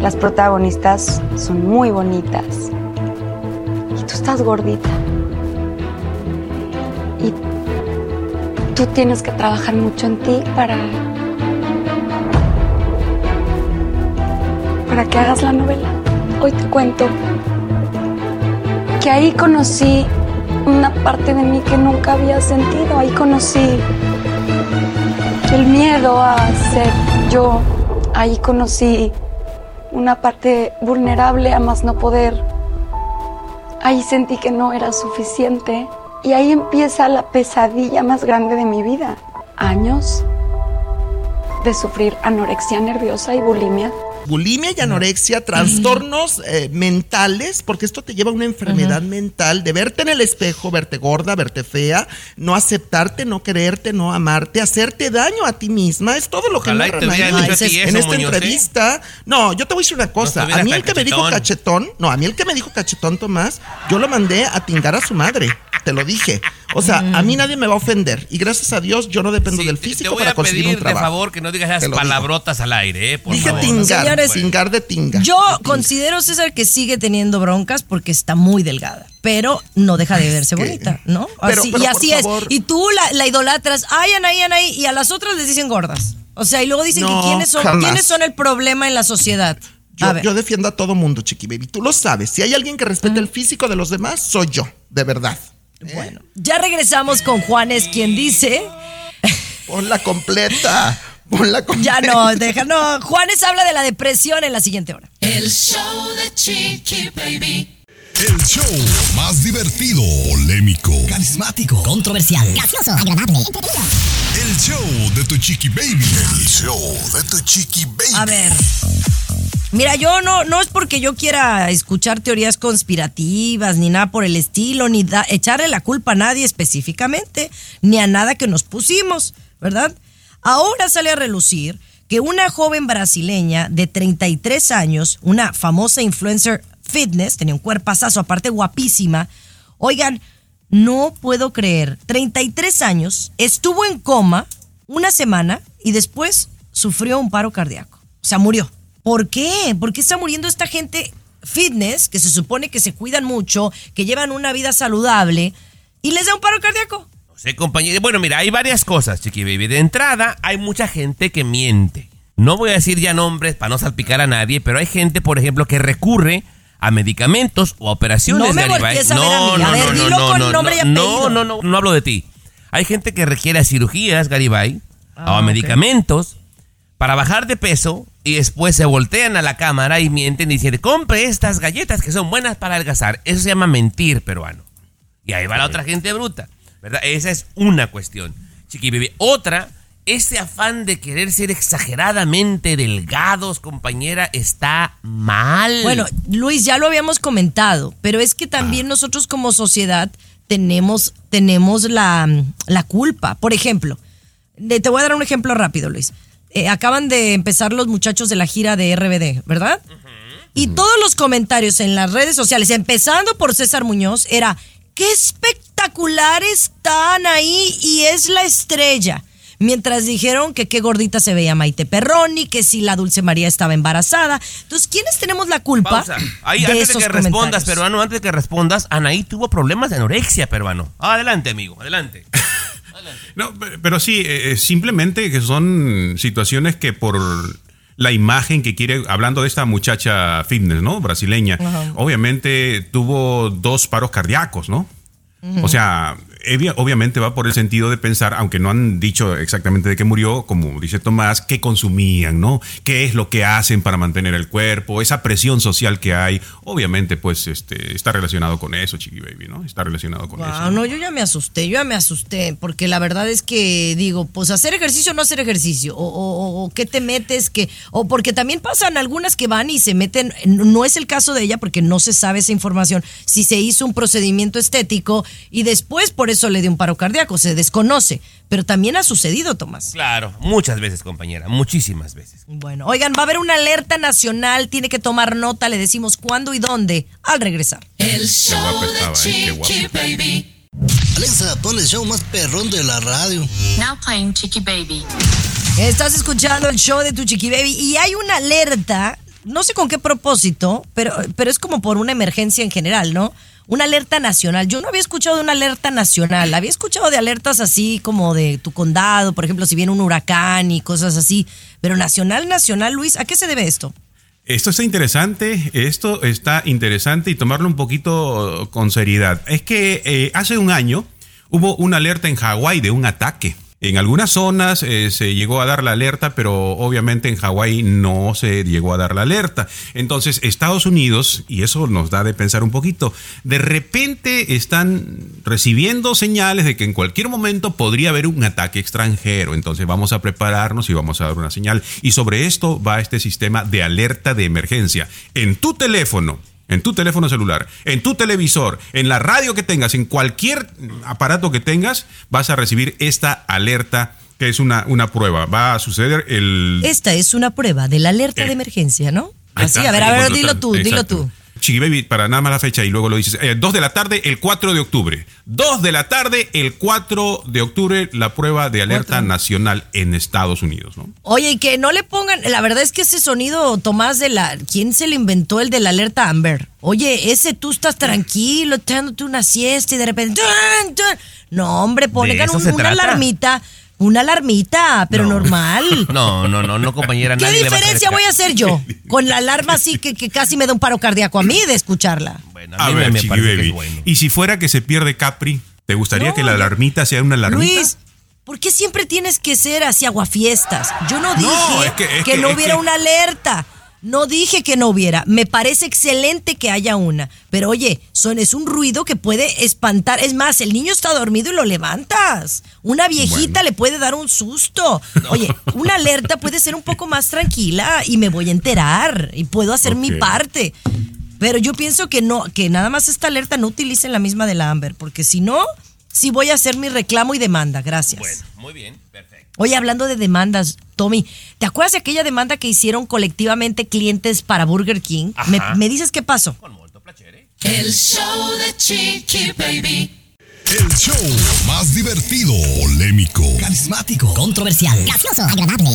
Las protagonistas son muy bonitas. Y tú estás gordita. Y tú tienes que trabajar mucho en ti para para que hagas la novela. Hoy te cuento que ahí conocí una parte de mí que nunca había sentido. Ahí conocí el miedo a ser yo. Ahí conocí una parte vulnerable a más no poder. Ahí sentí que no era suficiente. Y ahí empieza la pesadilla más grande de mi vida. Años de sufrir anorexia nerviosa y bulimia. Bulimia y anorexia, trastornos eh, mentales, porque esto te lleva a una enfermedad mental de verte en el espejo, verte gorda, verte fea, no aceptarte, no quererte, no amarte, hacerte daño a ti misma. Es todo lo que Ojalá te ti en esta Muñoz, ¿eh? entrevista. No, yo te voy a decir una cosa. estuviera a mí el que me dijo cachetón. cachetón, no, a mí el que me dijo cachetón, Tomás, yo lo mandé a tingar a su madre. Te lo dije. O sea, a mí nadie me va a ofender. Y gracias a Dios, yo no dependo del Te físico voy para a conseguir pedir un de trabajo. favor que no digas Te esas digo. palabrotas al aire, ¿eh? Por Dije favor. tingar, Señores, tingar de tinga. Yo considero, César, que sigue teniendo broncas porque está muy delgada, pero no deja de verse bonita, ¿no? Pero- Así- pero y así es. favor. Y tú la, la idolatras, ay, Anaí, Anaí, y a las otras les dicen gordas. O sea, y luego dicen No, que quiénes son, jamás. quiénes son el problema en la sociedad. Yo, yo defiendo a todo mundo, Chiqui Baby. Tú lo sabes. Si hay alguien que respete el físico de los demás, soy yo, de verdad. Bueno, ya regresamos con Juanes, quien dice. Ponla completa. Ponla completa. Ya no, deja, no. Juanes habla de la depresión en la siguiente hora. El show de Chiqui Baby. El show más divertido, polémico, carismático, Controversial. Gracioso. Agradable. el show de tu chiqui baby. El show de tu chiqui baby. A ver. Mira, yo no, no es porque yo quiera escuchar teorías conspirativas, ni nada por el estilo, ni da- echarle la culpa a nadie específicamente, ni a nada que nos pusimos, ¿verdad? Ahora sale a relucir que una joven brasileña de 33 años, una famosa influencer fitness, tenía un cuerpazazo, aparte guapísima, oigan, no puedo creer, 33 años, estuvo en coma una semana y después sufrió un paro cardíaco. O sea, murió. ¿Por qué? ¿Por qué está muriendo esta gente fitness, que se supone que se cuidan mucho, que llevan una vida saludable, y les da un paro cardíaco? Sí, compañero. Bueno, mira, hay varias cosas, Chiqui Baby. De entrada, hay mucha gente que miente. No voy a decir ya nombres para no salpicar a nadie, pero hay gente, por ejemplo, que recurre a medicamentos o a operaciones No me de Garibay. a ver, apellido. no, no, no, no hablo de ti. Hay gente que requiere a cirugías, Garibay, Ah, o a medicamentos para bajar de peso y después se voltean a la cámara y mienten y dicen, compre estas galletas que son buenas para adelgazar. Eso se llama mentir, peruano. Y ahí va la otra gente bruta. ¿verdad? Esa es una cuestión, Chiqui Baby. Otra, ese afán de querer ser exageradamente delgados, compañera, está mal. Bueno, Luis, ya lo habíamos comentado, pero es que también nosotros como sociedad tenemos, tenemos la, la culpa. Por ejemplo, te voy a dar un ejemplo rápido, Luis. Eh, acaban de empezar los muchachos de la gira de RBD, ¿verdad? Y todos los comentarios en las redes sociales, empezando por César Muñoz, era, qué espectacular están ahí y es la estrella. Mientras dijeron que qué gordita se veía Maite Perroni, que si la Dulce María estaba embarazada. Entonces, ¿quiénes tenemos la culpa. Ahí, de antes de esos que respondas, peruano, antes de que respondas, Anaí tuvo problemas de anorexia, peruano. Adelante, amigo, adelante. No, pe- pero sí, eh, eh, simplemente que son situaciones que por la imagen que quiere, hablando de esta muchacha fitness, ¿no? Brasileña, obviamente tuvo dos paros cardíacos, ¿no? O sea, obviamente va por el sentido de pensar, aunque no han dicho exactamente de qué murió, como dice Tomás, qué consumían, ¿no? ¿Qué es lo que hacen para mantener el cuerpo? Esa presión social que hay, obviamente, pues, este, está relacionado con eso, Chiqui Baby, ¿no? Está relacionado con eso. Wow, no, yo ya me asusté, yo ya me asusté, porque la verdad es que digo, pues hacer ejercicio o no hacer ejercicio, o, o- o qué te metes, que, o porque también pasan algunas que van y se meten, no es el caso de ella porque no se sabe esa información, si se hizo un procedimiento estético y después por eso le dio un paro cardíaco, se desconoce, pero también ha sucedido, Tomás. Claro, muchas veces, compañera, muchísimas veces. Bueno, oigan, va a haber una alerta nacional, tiene que tomar nota, le decimos cuándo y dónde al regresar. El show guapa de estaba, eh, qué guapa. Chiqui Baby. Alexa, pon el show más perrón de la radio. Now playing Chicky Baby. Estás escuchando el show de tu chiqui baby y hay una alerta, no sé con qué propósito, pero, pero es como por una emergencia en general, ¿no? Una alerta nacional. Yo no había escuchado de una alerta nacional, había escuchado de alertas así como de tu condado, por ejemplo, si viene un huracán y cosas así, pero nacional, nacional, Luis, ¿a qué se debe esto? Esto está interesante, esto está interesante y tomarlo un poquito con seriedad. Es que eh, hace un año hubo una alerta en Hawái de un ataque. En algunas zonas eh, se llegó a dar la alerta, pero obviamente en Hawái no se llegó a dar la alerta. Entonces Estados Unidos, y eso nos da de pensar un poquito, de repente están recibiendo señales de que en cualquier momento podría haber un ataque extranjero. Entonces vamos a prepararnos y vamos a dar una señal. Y sobre esto va este sistema de alerta de emergencia. En tu teléfono, en tu teléfono celular, en tu televisor, en la radio que tengas, en cualquier aparato que tengas, vas a recibir esta alerta que es una, una prueba. Va a suceder el... Esta es una prueba de la alerta Eh. de emergencia, ¿no? Así, a ver, a ver, dilo tú, dilo tú. Chiqui Baby, para nada más la fecha y luego lo dices. Eh, 2 de la tarde, el 4 de octubre. 2 de la tarde, el 4 de octubre, la prueba de alerta nacional en Estados Unidos, ¿no? Oye, y que no le pongan, la verdad es que ese sonido, Tomás, de la, ¿quién se le inventó el de la alerta Amber? Oye, ese tú estás tranquilo, echándote una siesta y de repente, ¡tun, tun! no hombre, pongan un- una trata. alarmita, una alarmita, pero normal. No, no, no, no, compañera. ¿Qué nadie le va a diferencia voy a hacer yo? Con la alarma así que, que casi me da un paro cardíaco a mí de escucharla. A, mí me- ver, me Chiqui parece que Baby. es bueno. Y si fuera que se pierde Capri, ¿te gustaría No, que la alarmita sea una alarmita? Luis, ¿por qué siempre tienes que ser así aguafiestas? Yo no dije No, es que- es que, que- no es hubiera que- una alerta. No dije que no hubiera. Me parece excelente que haya una. Pero oye, son, es un ruido que puede espantar. Es más, el niño está dormido y lo levantas. Una viejita le puede dar un susto. Oye, una alerta puede ser un poco más tranquila y me voy a enterar y puedo hacer mi parte. Pero yo pienso que no, que nada más esta alerta no utilicen la misma de la Amber, porque si no, sí voy a hacer mi reclamo y demanda. Gracias. Muy bien, perfecto. Oye, hablando de demandas, Tommy, ¿te acuerdas de aquella demanda que hicieron colectivamente clientes para Burger King? ¿Me, dices qué pasó? El show de Chiqui Baby. El show más divertido, polémico, carismático, Controversial. Gracioso. Agradable.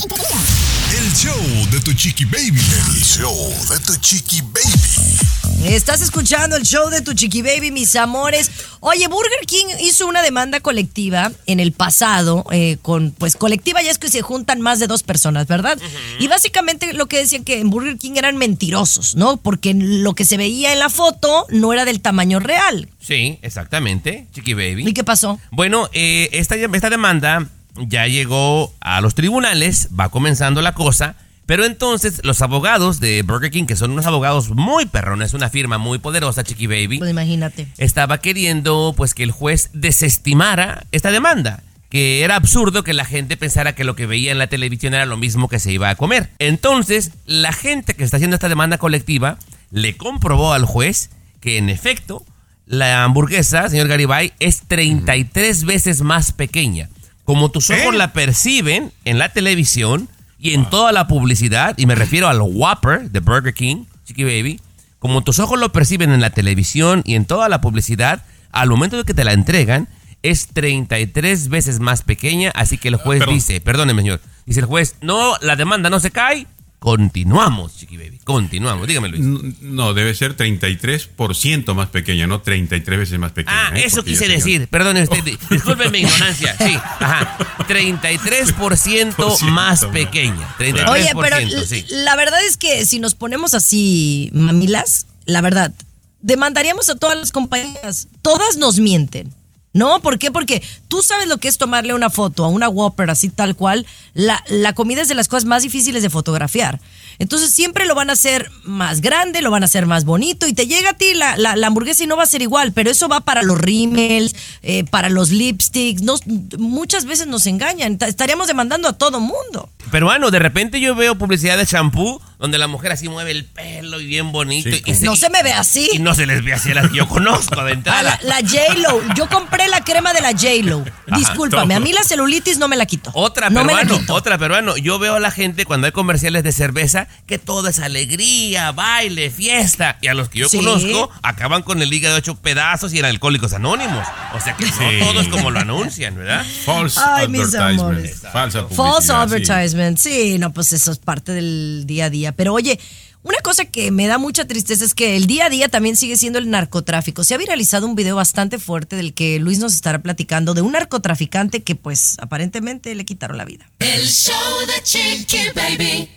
El show de tu chiqui baby. El show de tu chiqui baby. Estás escuchando el show de tu chiqui baby, mis amores. Oye, Burger King hizo una demanda colectiva en el pasado, eh, con, pues colectiva ya es que se juntan más de dos personas, ¿verdad? Y básicamente lo que decían que en Burger King eran mentirosos, ¿no? Porque lo que se veía en la foto no era del tamaño real. Sí, exactamente, Chiqui Baby. ¿Y qué pasó? Bueno, eh, esta, esta demanda ya llegó a los tribunales, va comenzando la cosa, Pero entonces los abogados de Burger King, que son unos abogados muy perrones, una firma muy poderosa, Chiqui Baby, Pues imagínate. estaba queriendo pues que el juez desestimara esta demanda que era absurdo que la gente pensara que lo que veía en la televisión era lo mismo que se iba a comer. Entonces, la gente que está haciendo esta demanda colectiva le comprobó al juez que en efecto la hamburguesa, señor Garibay, es 33 veces más pequeña. Como tus ojos la perciben en la televisión y en toda la publicidad, y me refiero al Whopper de Burger King, Chiqui Baby, como tus ojos lo perciben en la televisión y en toda la publicidad, al momento de que te la entregan, es 33 veces más pequeña, así que el juez Perdón. dice, perdóneme señor, dice el juez, no, la demanda no se cae, continuamos, Chiqui Baby, continuamos, dígame Luis. No, debe ser 33% más pequeña, no 33 veces más pequeña. Ah, ¿eh? eso Porque quise decir, perdone usted, mi ignorancia, sí, ajá, 33% más pequeña, 33%, Oye, pero sí. la verdad es que si nos ponemos así, mamilas, la verdad, demandaríamos a todas las compañías. Todas nos mienten. ¿No? ¿Por qué? Porque tú sabes lo que es tomarle una foto a una Whopper así tal cual. La, la comida es de las cosas más difíciles de fotografiar. Entonces siempre lo van a hacer más grande, lo van a hacer más bonito y te llega a ti la, la- hamburguesa y no va a ser igual, pero eso va para los rímels, eh, para los lipsticks. Nos- muchas veces nos engañan. Ta- Estaríamos demandando a todo mundo. Peruano, de repente yo veo publicidad de shampoo donde la mujer así mueve el pelo y bien bonito. Sí, y No se me ve así. Y no se les ve así a las que yo conozco de entrada. la, la J-Lo. Yo compré la crema de la J-Lo. Discúlpame, a mí la celulitis no me la quito. Otra no peruano, quito. otra peruano. Yo veo a la gente cuando hay comerciales de cerveza que todo es alegría, baile, fiesta. Y a los que yo Sí. conozco acaban con el hígado hecho pedazos y eran alcohólicos anónimos. O sea que Sí. no todo es como lo anuncian, ¿verdad? False Ay, mis advertisement. amores. Falsa publicidad. False sí. advertisement. Sí. no, pues eso es parte del día a día. Pero oye, una cosa que me da mucha tristeza es que el día a día también sigue siendo el narcotráfico. Se ha viralizado un video bastante fuerte del que Luis nos estará platicando de un narcotraficante que pues aparentemente le quitaron la vida. El show de Chiqui Baby.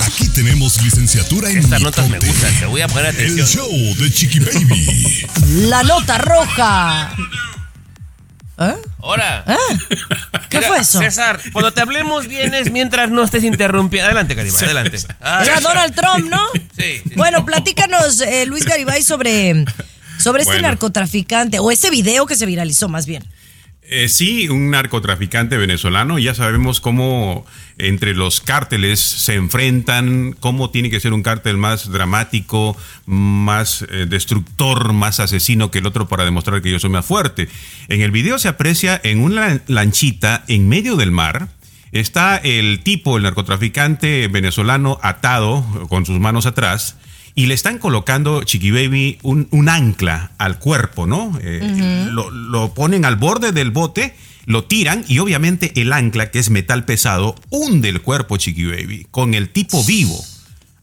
Aquí tenemos licenciatura en Estas notas me gustan, te voy a poner El atención. show de Chiqui Baby. La nota roja. ¿Eh? Ahora. ¿Qué Mira, fue eso? César, cuando te hablemos vienes mientras no estés interrumpiendo. Adelante, Karima, adelante. Ah, Era Donald Trump, ¿no? Sí, sí. Bueno, platícanos, eh, Luis Garibay, sobre, sobre este Bueno. narcotraficante, o ese video que se viralizó más bien. Eh, sí, un narcotraficante venezolano. Ya sabemos cómo entre los cárteles se enfrentan, cómo tiene que ser un cártel más dramático, más eh, destructor, más asesino que el otro para demostrar que yo soy más fuerte. En el video se aprecia en una lanchita en medio del mar. Está el tipo, el narcotraficante venezolano, atado con sus manos atrás. Y le están colocando, Chiqui Baby, un, un ancla al cuerpo, ¿no? Eh, lo, lo ponen al borde del bote, lo tiran y obviamente el ancla, que es metal pesado, hunde el cuerpo, Chiqui Baby, con el tipo vivo,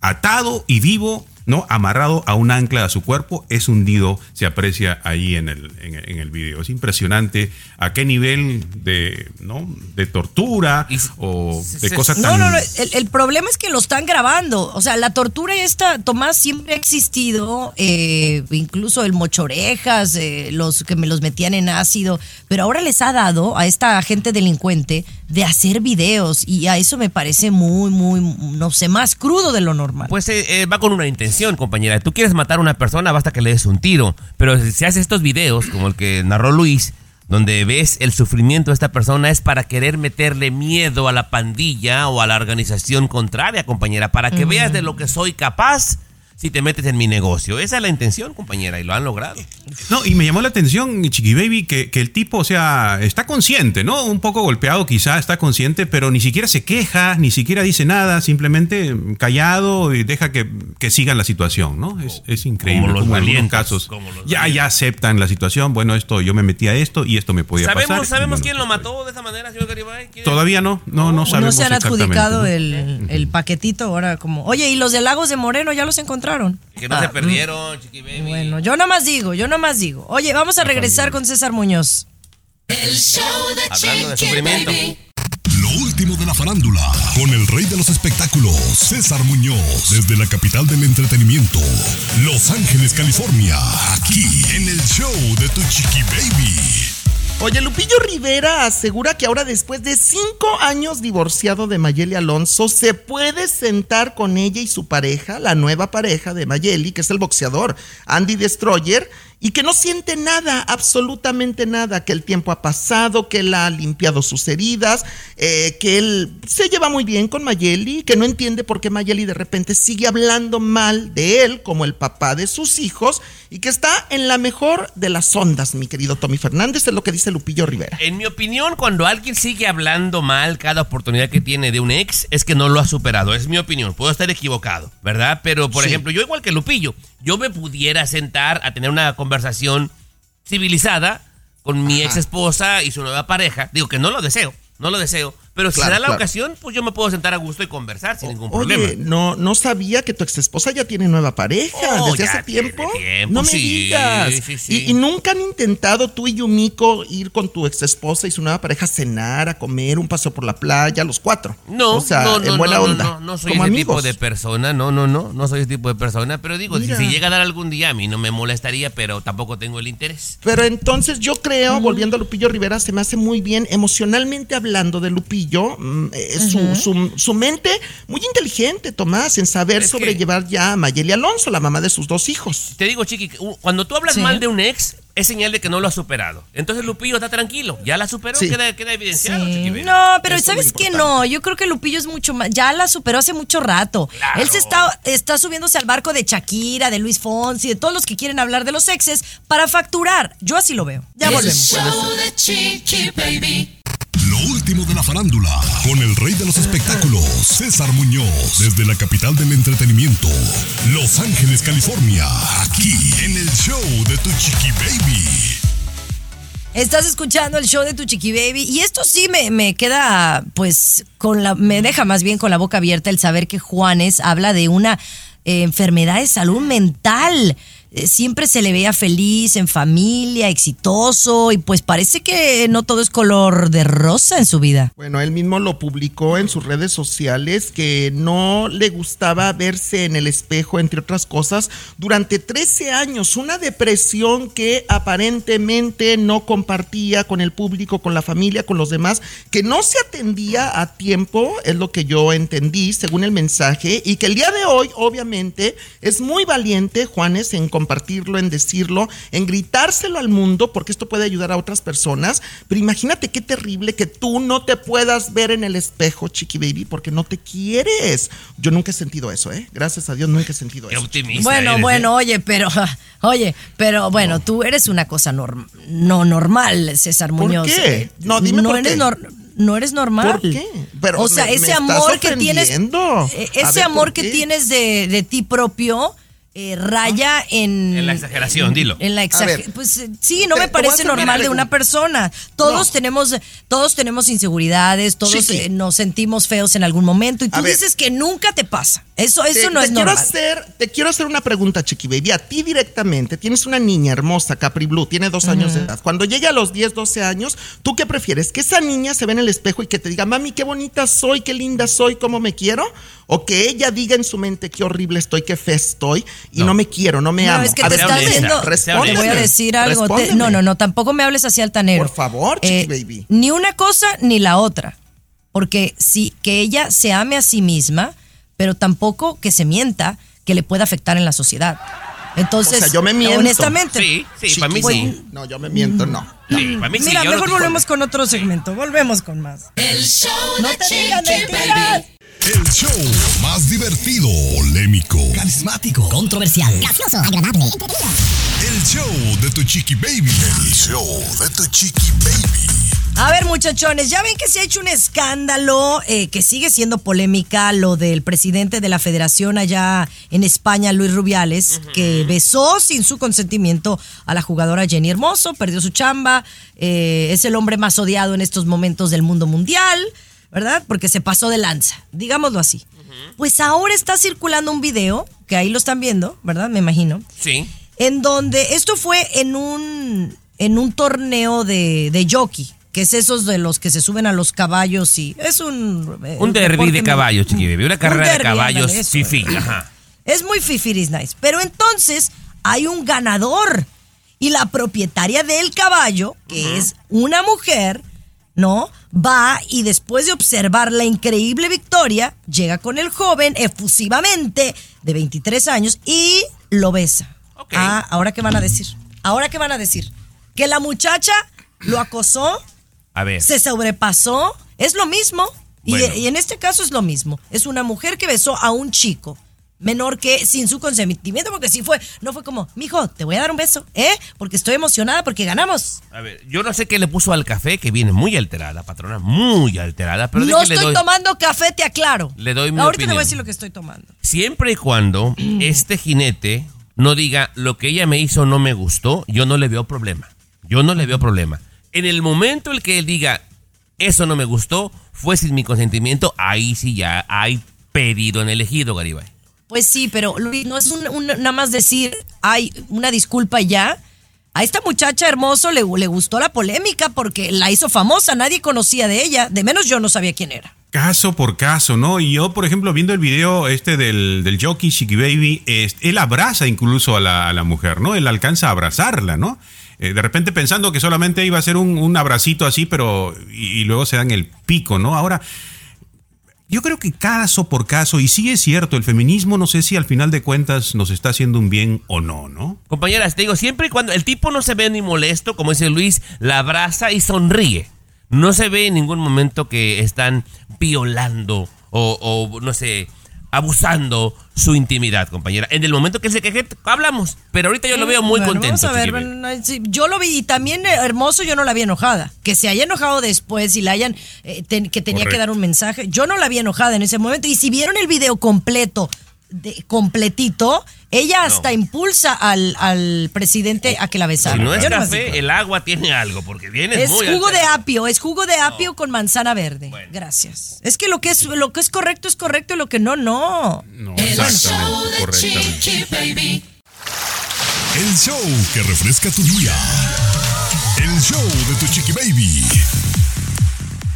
atado y vivo, ¿no? Amarrado a un ancla a su cuerpo, es hundido, se aprecia ahí en el, en, en el video. Es impresionante a qué nivel de, ¿no? de tortura o de cosas No, tan... no, no. El, el problema es que lo están grabando. O sea, la tortura esta, Tomás, siempre ha existido. eh, incluso el mochorejas, eh, los que me los metían en ácido. Pero ahora les ha dado a esta gente delincuente de hacer videos. Y a eso me parece muy, muy, no sé, más crudo de lo normal. Pues eh, eh, va con una intención, compañera. Tú quieres matar a una persona, basta que le des un tiro. Pero si se hace estos videos, como el que narró Luis, donde ves el sufrimiento de esta persona, es para querer meterle miedo a la pandilla o a la organización contraria, compañera, para que veas de lo que soy capaz si te metes en mi negocio. Esa es la intención, compañera, y lo han logrado. No, y me llamó la atención, Chiqui Baby, que, que el tipo, o sea, está consciente, ¿no? Un poco golpeado quizá, está consciente, pero ni siquiera se queja, ni siquiera dice nada, simplemente callado y deja que, que sigan la situación, ¿no? Es, es increíble. Como los en algunos valientes, casos como los ya, ya aceptan la situación, bueno, esto, yo me metí a esto y esto me podía ¿Sabemos, pasar. ¿sabemos Y quién bueno, lo mató de esa manera, señor Garibay? Todavía no, no, no sabemos no se han adjudicado el, el paquetito ahora como... Oye, ¿y los de Lagos de Moreno ya los encontraron? Que no se Ah, perdieron, Chiqui Baby. Bueno, yo nada más digo, yo nada más digo. Oye, vamos a regresar con César Muñoz. El show de Hablando de Chiqui sufrimiento. Baby. Lo último de la farándula, con el rey de los espectáculos, César Muñoz, desde la capital del entretenimiento, Los Ángeles, California, aquí en el show de Tu Chiqui Baby. Oye, Lupillo Rivera asegura que ahora después de cinco años divorciado de Mayeli Alonso, se puede sentar con ella y su pareja, la nueva pareja de Mayeli, que es el boxeador Andy Destroyer, y que no siente nada, absolutamente nada, que el tiempo ha pasado, que él ha limpiado sus heridas, eh, que él se lleva muy bien con Mayeli, que no entiende por qué Mayeli de repente sigue hablando mal de él como el papá de sus hijos y que está en la mejor de las ondas, mi querido Tommy Fernández, es lo que dice Lupillo Rivera. En mi opinión, cuando alguien sigue hablando mal cada oportunidad que tiene de un ex, es que no lo ha superado. Es mi opinión. Puedo estar equivocado, ¿verdad? Pero, por Sí. ejemplo, yo igual que Lupillo, yo me pudiera sentar a tener una conversación civilizada con mi Ajá. ex esposa y su nueva pareja. Digo que no lo deseo, no lo deseo. Pero si se da la claro. ocasión, pues yo me puedo sentar a gusto y conversar sin ningún Oye, problema. no, no sabía que tu ex esposa ya tiene nueva pareja Oh, desde hace tiempo. tiempo, No me sí, digas. sí, sí. Y, y nunca han intentado tú y Yumiko ir con tu ex esposa y su nueva pareja a cenar, a comer, un paso por la playa, los cuatro. No, o sea, no, no, en buena no, onda. No, no soy como ese amigos. tipo de persona, no, no, no, no soy ese tipo de persona, pero digo, si llega a dar algún día a mí no me molestaría, pero tampoco tengo el interés. Pero entonces yo creo, volviendo a Lupillo Rivera, se me hace muy bien, emocionalmente hablando de Lupillo, mm, eh, su, su- su mente muy inteligente, Tomás, en saber Es que- sobrellevar ya a Mayeli Alonso, la mamá de sus dos hijos. Te digo, Chiqui, u- cuando tú hablas Sí. mal de un ex, es señal de que no lo has superado. Entonces Lupillo está tranquilo, ya la superó, Sí. queda, queda evidenciado, Sí. Chiqui Baby. No, pero Eso ¿sabes qué? No, yo creo que Lupillo es mucho más. Ya la superó hace mucho rato. Claro. Él se está, está subiéndose al barco de Shakira, de Luis Fonsi, de todos los que quieren hablar de los exes para facturar. Yo así lo veo. Ya volvemos. Último de la farándula, con el rey de los espectáculos, César Muñoz, desde la capital del entretenimiento, Los Ángeles, California, aquí en el show de Tu Chiqui Baby. Estás escuchando el show de tu chiqui baby y esto sí me, me queda, pues, con la, me deja más bien con la boca abierta el saber que Juanes habla de una eh, enfermedad de salud mental. Eh, siempre se le veía feliz, en familia, exitoso y pues parece que no todo es color de rosa en su vida. Bueno, él mismo lo publicó en sus redes sociales que no le gustaba verse en el espejo, entre otras cosas, durante 13 años. Una depresión que aparentemente no compartía con el público, con la familia, con los demás, que no se atendía a tiempo, es lo que yo entendí según el mensaje, y que el día de hoy, obviamente, es muy valiente, Juanes, en compartirlo, en decirlo, en gritárselo al mundo, porque esto puede ayudar a otras personas. Pero imagínate qué terrible que tú no te puedas ver en el espejo, chiqui baby, porque no te quieres. Yo nunca he sentido eso, ¿eh? Gracias a Dios nunca he sentido Qué eso. optimista Bueno, eres, ¿eh? bueno, oye, pero, oye, pero bueno, tú eres una cosa norm- no normal, César ¿Por Muñoz. qué? Eh, No, dime por eres qué. nor- no eres normal. ¿Por qué? Pero o sea, me- me ese estás amor que tienes, A ese ver, amor ¿por que qué? tienes de, de ti propio eh, raya en En la exageración, dilo. En la exageración. Pues eh, sí, no me parece normal de una persona. Todos No. tenemos, todos tenemos inseguridades, todos Sí, sí. eh, nos sentimos feos en algún momento y A tú ver. dices que nunca te pasa. Eso, eso Te- no te es quiero normal. Hacer, te quiero hacer una pregunta, Chiqui Baby. A ti directamente. Tienes una niña hermosa, Capri Blue, tiene dos años de edad. Cuando llegue a los 10, 12 años, ¿tú qué prefieres? ¿Que esa niña se ve en el espejo y que te diga, mami, qué bonita soy, qué linda soy, cómo me quiero? ¿O que ella diga en su mente, qué horrible estoy, qué fe estoy y no, No. me quiero, no me No, amo? es que A te ver, estás sea Te voy a decir algo. te- no, no, no, tampoco me hables así altanero. Por favor, chiqui baby. Ni una cosa ni la otra. Porque sí, que ella se ame a sí misma, pero tampoco que se mienta que le pueda afectar en la sociedad. Entonces, O sea, yo me miento. honestamente. Sí, sí, para mí Chiqui sí. baby. No, yo me miento, no. Sí, para mí sí. Mira, mejor volvemos con otro segmento. Volvemos con más. El show No de te digan Chiqui mentiras. El show más divertido, polémico, Carismático, controversial, gracioso, agradable, entretenido. el show de Tu Chiqui Baby. El show de Tu Chiqui Baby. A ver, muchachones, ya ven que se ha hecho un escándalo eh, que sigue siendo polémica, lo del presidente de la federación allá en España, Luis Rubiales, que besó sin su consentimiento a la jugadora Jenny Hermoso, perdió su chamba, eh, es el hombre más odiado en estos momentos del mundo mundial, ¿verdad? Porque se pasó de lanza, digámoslo así. Pues ahora está circulando un video, que ahí lo están viendo, ¿verdad? Me imagino Sí. en donde esto fue en un en un torneo de, de jockey, que es esos de los que se suben a los caballos y es un eh, Un derby de caballos, Chiqui Baby. Una Un carrera de caballos eso. fifi. Ajá. Es muy fifiris nice, pero entonces hay un ganador Y la propietaria del caballo, que es una mujer, ¿no? Va y después de observar la increíble victoria, llega con el joven efusivamente de 23 años y lo besa. Ah, ¿ahora qué van a decir? ¿Ahora qué van a decir? Que la muchacha lo acosó, A ver. se sobrepasó, es lo mismo. Y, en este caso es lo mismo. Es una mujer que besó a un chico menor que sin su consentimiento, porque sí fue, no fue como, mijo, te voy a dar un beso, ¿eh? Porque estoy emocionada porque ganamos. A ver, yo no sé qué le puso al café, que viene muy alterada, patrona, muy alterada, pero no le estoy doy, tomando café, te aclaro. le doy mi Ahorita te voy a decir lo que estoy tomando. Siempre y cuando este jinete no diga lo que ella me hizo no me gustó, yo no le veo problema. Yo no le veo problema. En el momento en que él diga eso no me gustó, fue sin mi consentimiento, ahí sí ya hay pedido en el ejido, Garibay. Pues sí, pero Luis, no es un, nada más decir, ay, una disculpa ya. A esta muchacha hermoso le, le gustó la polémica porque la hizo famosa, nadie conocía de ella, de menos yo no sabía quién era. Caso por caso, ¿no? Y yo, por ejemplo, viendo el video este del, del jockey Chiqui Baby, es- él abraza incluso a la, a la mujer, ¿no? Él alcanza a abrazarla, ¿no? Eh, de repente pensando que solamente iba a ser un, un abracito así, pero. Y, y luego se dan el pico, ¿no? Ahora. Yo creo que caso por caso, y sí es cierto, el feminismo no sé si al final de cuentas nos está haciendo un bien o no, ¿no? Compañeras, te digo, siempre y cuando el tipo no se ve ni molesto, como dice Luis, la abraza y sonríe. No se ve en ningún momento que están violando o, o, no sé, abusando su intimidad, compañera. En el momento que se queje, hablamos. Pero ahorita yo lo veo muy Bueno, contento. Vamos a ver, bueno, sí, yo lo vi y también eh, hermoso, yo no la vi enojada. Que se haya enojado después y la hayan, eh, ten- que tenía que dar un mensaje, yo no la vi enojada en ese momento. Y si vieron el video completo, de, completito, ella hasta impulsa al, al presidente a que la besara. Si no es Yo café, el agua tiene algo, porque viene Es muy jugo de apio, es jugo de apio con manzana verde. Gracias. Es que lo que es lo que es correcto es correcto y lo que no no. Exactamente, correctamente. Chiqui Baby. El show que refresca tu día. El show de tu chiqui baby.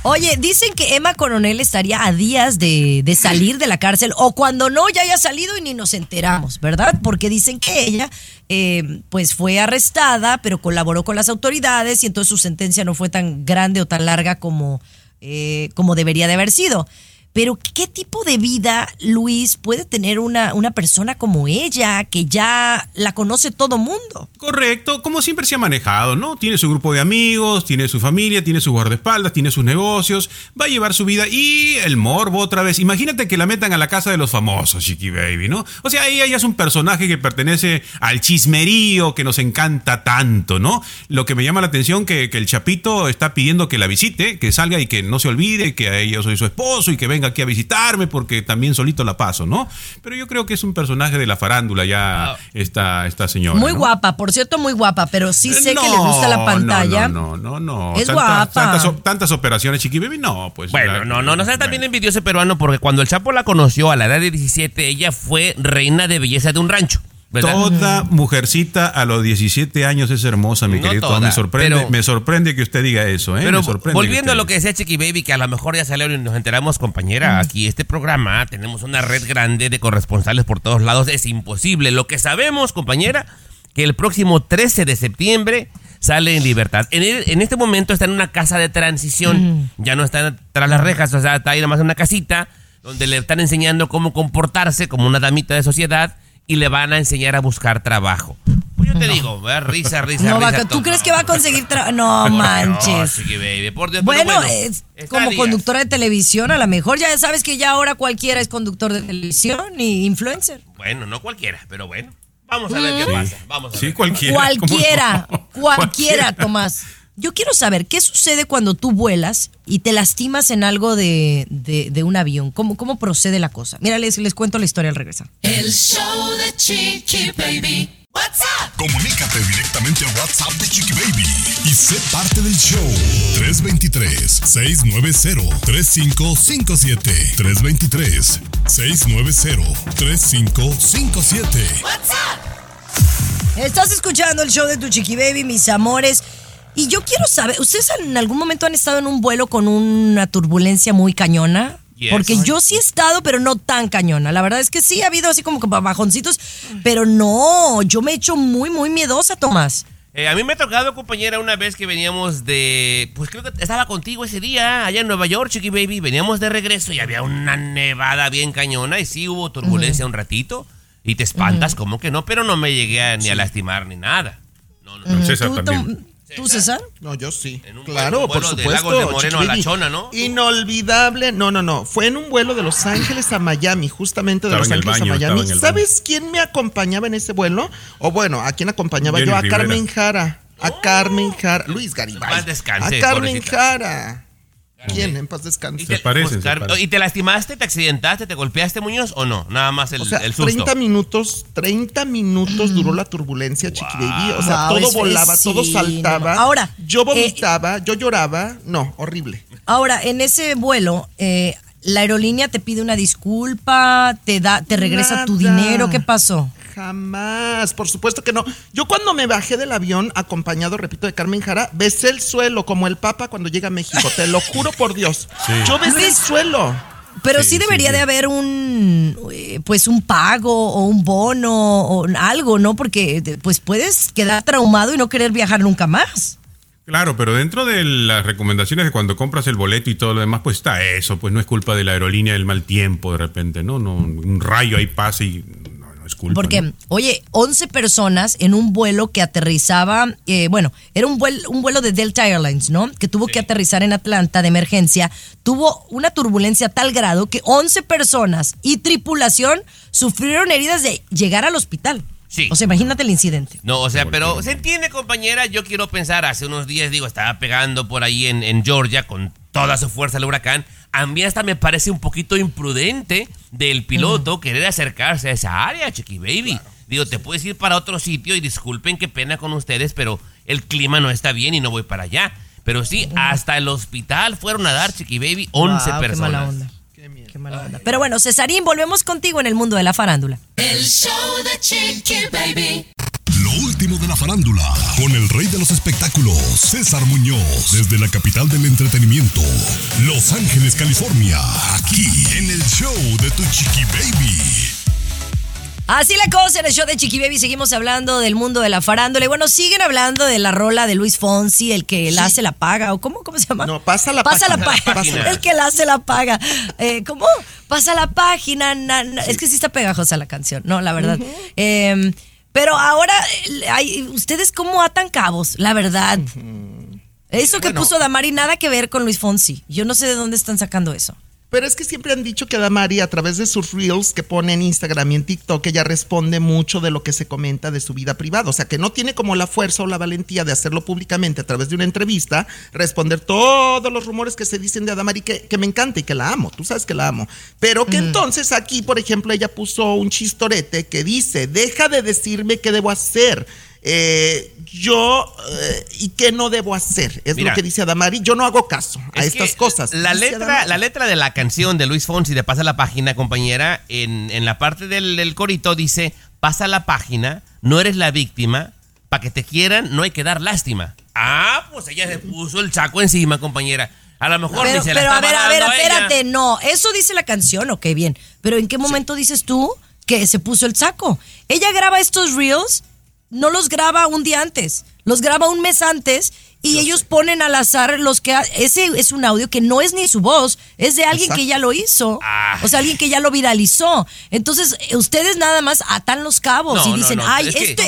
Oye, dicen que Emma Coronel estaría a días de, de salir de la cárcel o cuando no ya haya salido y ni nos enteramos, ¿verdad? Porque dicen que ella eh, pues fue arrestada, pero colaboró con las autoridades y entonces su sentencia no fue tan grande o tan larga como, eh, como debería de haber sido. Pero ¿qué tipo de vida, Luis, puede tener una, una persona como ella, que ya la conoce todo mundo? Correcto, como siempre se ha manejado, ¿no? Tiene su grupo de amigos, tiene su familia, tiene su guardaespaldas, tiene sus negocios, va a llevar su vida y el morbo otra vez. Imagínate que la metan a la casa de los famosos, Chiqui Baby, ¿no? O sea, ella ya es un personaje que pertenece al chismerío que nos encanta tanto, ¿no? Lo que me llama la atención que, que el Chapito está pidiendo que la visite, que salga y que no se olvide que yo soy su esposo y que venga aquí a visitarme porque también solito la paso, ¿no? Pero yo creo que es un personaje de la farándula ya esta, esta señora. Muy ¿no? guapa, por cierto, muy guapa, pero sí sé que le gusta la pantalla. No, no, no, no. Es Tanta- guapa. Tantas, operaciones, Chiqui Baby, no, pues. Bueno, la- no, no, no sea también envidioso peruano porque cuando el Chapo la conoció a la edad de 17, ella fue reina de belleza de un rancho. ¿Verdad? Toda mujercita a los 17 años es hermosa, mi No querido. toda, me sorprende, pero- me sorprende que usted diga eso, ¿eh? Pero me sorprende volviendo a lo que decía Chiqui Baby, que a lo mejor ya salió y nos enteramos, compañera, aquí este programa tenemos una red grande de corresponsales por todos lados, es imposible. Lo que sabemos, compañera, que el próximo 13 de septiembre sale en libertad. En, el- en este momento está en una casa de transición, ya no está tras las rejas, o sea, está ahí nada más en una casita donde le están enseñando cómo comportarse como una damita de sociedad y le van a enseñar a buscar trabajo. Pues yo te digo, ¿verdad? risa, risa, No, risa. ¿Tú crees que va a conseguir trabajo? No Por Dios, manches. Chiqui Baby, por Dios, Bueno, bueno, es está como días. conductora de televisión, a lo mejor ya sabes que ya ahora cualquiera es conductor de televisión y influencer. Bueno, no cualquiera, pero bueno. Vamos a ver qué pasa. Vamos a Sí, ver. cualquiera. Cualquiera, cualquiera, Tomás. Yo quiero saber qué sucede cuando tú vuelas y te lastimas en algo de, de- de un avión. ¿Cómo, ¿Cómo procede la cosa? Mira, les, les cuento la historia al regresar. El show de Chiqui Baby. What's up? Comunícate directamente a WhatsApp de Chiqui Baby y sé parte del show. 323-690-3557. 323-690-3557. What's up? Estás escuchando el show de tu Chiqui Baby, mis amores. Y yo quiero saber, ¿ustedes en algún momento han estado en un vuelo con una turbulencia muy cañona? Yes. Porque yo sí he estado, pero no tan cañona. La verdad es que sí ha habido así como que bajoncitos, pero no, yo me he hecho muy, muy miedosa, Tomás. Eh, a mí me ha tocado, compañera, una vez que veníamos de. Pues creo que estaba contigo ese día, allá en Nueva York, Chiqui Baby. Veníamos de regreso y había una nevada bien cañona y sí hubo turbulencia un ratito. Y te espantas, como que no, pero no me llegué a- ni a lastimar ni nada. No, no, no. Ujú. César ¿Tú, también. Tú- César? No, yo sí. un Claro, vuelo- por vuelo de supuesto. Lagos de Moreno a La Chiquibaby. Chona, ¿no? Inolvidable. No, no, no. Fue en un vuelo de Los Ángeles a Miami, justamente de Estaba Los Ángeles baño, a Miami. ¿Sabes quién me acompañaba en ese vuelo? O bueno, ¿a quién acompañaba Jenny yo? A Rivera. Carmen Jara. A Carmen Jara. Luis Garibay. Paz descanse, a Carmen pobrecita. Jara. ¿Quién? En paz descanse. Se parecen, se Car- parecen. ¿Y te lastimaste, te accidentaste, te golpeaste, Muñoz, o no? Nada más el, O sea, el susto. 30 minutos, 30 minutos duró la turbulencia, Chiqui Baby. O sea, Wow, todo eso volaba, todo saltaba. no. Ahora, yo vomitaba, yo lloraba. No, horrible. Ahora, en ese vuelo, eh, la aerolínea te pide una disculpa, te da, te regresa tu dinero, ¿qué pasó? Jamás, por supuesto que no. Yo cuando me bajé del avión, acompañado, repito, de Carmen Jara, besé el suelo como el Papa cuando llega a México. Te lo juro por Dios. Sí. Yo besé el suelo. Pero sí, Sí, debería sí, de haber un, eh, pues un pago o un bono o algo, ¿no? Porque pues puedes quedar traumado y no querer viajar nunca más. Claro, pero dentro de las recomendaciones de cuando compras el boleto y todo lo demás, pues está eso, pues no es culpa de la aerolínea el mal tiempo de repente, ¿no? no un rayo ahí pasa y no, no es culpa. Porque, ¿no? oye, 11 personas en un vuelo que aterrizaba, eh, bueno, era un vuelo, un vuelo de Delta Airlines, ¿no? Que tuvo que aterrizar en Atlanta de emergencia. Tuvo una turbulencia a tal grado que 11 personas y tripulación sufrieron heridas de llegar al hospital. Sí. O sea, imagínate el incidente. No, o sea, ¿Por pero se entiende, compañera. Yo quiero pensar, hace unos días, digo, estaba pegando por ahí en, en Georgia con toda su fuerza el huracán. A mí hasta me parece un poquito imprudente del piloto querer acercarse a esa área, Chiqui Baby. Digo, te puedes ir para otro sitio y disculpen qué pena con ustedes, pero el clima no está bien y no voy para allá. Pero sí, hasta el hospital fueron a dar, Chiqui Baby, 11 Wow, personas. Qué mala onda. Qué mala onda. Pero bueno, Cesarín, volvemos contigo en el mundo de la farándula. El show de Chiqui Baby. Lo último de la farándula, con el rey de los espectáculos, César Muñoz, desde la capital del entretenimiento, Los Ángeles, California, aquí en el show de Tu Chiqui Baby. Así la cosa en el show de Chiqui Baby. Seguimos hablando del mundo de la farándula. Y bueno, siguen hablando de la rola de Luis Fonsi, el que la hace la paga. ¿O cómo, cómo se llama? No, pasa la pasa página. La página. Página. El que la hace la paga. Eh, ¿Cómo? Pasa la página. na, na. Es que sí está pegajosa la canción. No, la verdad. Eh, pero ahora, eh, hay- ¿ustedes cómo atan cabos? La verdad. Eso que Bueno. puso Damari nada que ver con Luis Fonsi. Yo no sé de dónde están sacando eso. Pero es que siempre han dicho que Damari, a través de sus reels que pone en Instagram y en TikTok, ella responde mucho de lo que se comenta de su vida privada. O sea, que no tiene como la fuerza o la valentía de hacerlo públicamente a través de una entrevista, responder todos los rumores que se dicen de Adamari, que, que me encanta y que la amo. Tú sabes que la amo. Pero que entonces aquí, por ejemplo, ella puso un chistorete que dice: Deja de decirme qué debo hacer. Eh, yo eh, y qué no debo hacer. Es Mira. lo que dice Adamari. Yo no hago caso a Es estas cosas. La letra, Adamari. la letra de la canción de Luis Fonsi de Pasa la página, compañera, en, en la parte del, del corito dice, pasa la página, no eres la víctima, para que te quieran no hay que dar lástima. Ah, pues ella se puso el saco encima, compañera. A lo mejor Pero, ni se la pero a ver, a ver, ella. espérate, no, eso dice la canción, ok, bien. Pero ¿en qué momento dices tú que se puso el saco? Ella graba estos reels, no los graba un día antes, los graba un mes antes y ellos ponen al azar los que... Ese es un audio que no es ni su voz, es de alguien Exacto. que ya lo hizo, Ah. o sea, alguien que ya lo viralizó. Entonces, eh, ustedes nada más atan los cabos No, y dicen, no, ay, es este, este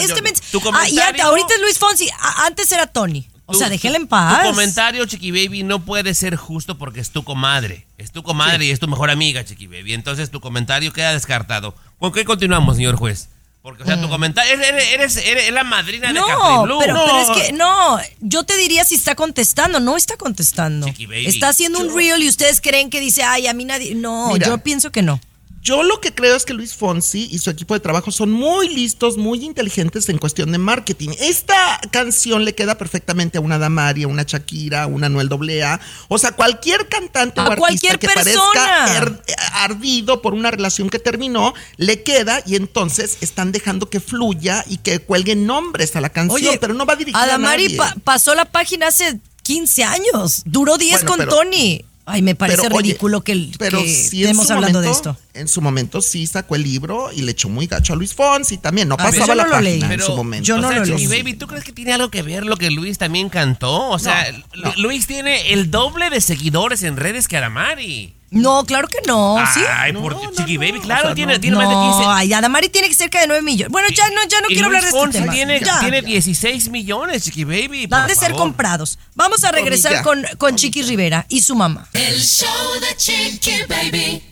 yo- Ah, y ahorita es Luis Fonsi, antes era Tony. O Tu- sea, déjela en paz. Tu comentario, Chiqui Baby, no puede ser justo porque es tu comadre. Es tu comadre y es tu mejor amiga, Chiqui Baby. Entonces tu comentario queda descartado. ¿Con qué continuamos, señor juez? Porque, o sea, tu comentario. Eres, eres, eres la madrina de Mm. No, Capri Blue. pero, No. pero es que no, yo te diría si está contestando, no está contestando. Baby. Está haciendo un reel y ustedes creen que dice, ay, a mí nadie. No, Mira. yo pienso que no. Yo lo que creo es que Luis Fonsi y su equipo de trabajo son muy listos, muy inteligentes en cuestión de marketing. Esta canción le queda perfectamente a una Damari, a una Shakira, a una Noel AA. O sea, cualquier cantante A o artista cualquier que persona. parezca er- ardido por una relación que terminó, le queda y entonces están dejando que fluya y que cuelguen nombres a la canción, pero no va dirigida a Adamari nadie. pa- pasó la página hace 15 años, duró 10 Bueno, con pero- Tony. Ay, me parece Pero, oye, ridículo que, el- Pero que sí en estemos su hablando de momento- esto. En su momento sí sacó el libro y le echó muy gacho a Luis Fonsi también. No A ver, pasaba yo la no lo página leí. en Pero, su momento. yo no o sea, lo Chiqui leí. Baby, ¿tú crees que tiene algo que ver lo que Luis también cantó? O sea, Lu- Luis tiene el doble de seguidores en redes que Aramari. No, claro que no, ¿sí? Ay, por Chiqui Baby, claro, tiene, tiene no, más de 15. ay, Adamari tiene que ser cerca de 9 millones. Bueno, ya no, ya no quiero hablar de este Fonsi tema. tiene, Ya. tiene 16 millones, Chiqui Baby. Han de ser favor. comprados. Vamos a regresar con, con Chiqui Rivera y su mamá. El show de Chiqui Baby.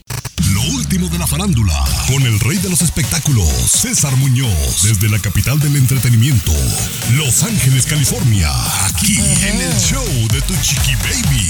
Lo último de la farándula, con el rey de los espectáculos, César Muñoz, desde la capital del entretenimiento, Los Ángeles, California, aquí en el show de Tu Chiqui Baby.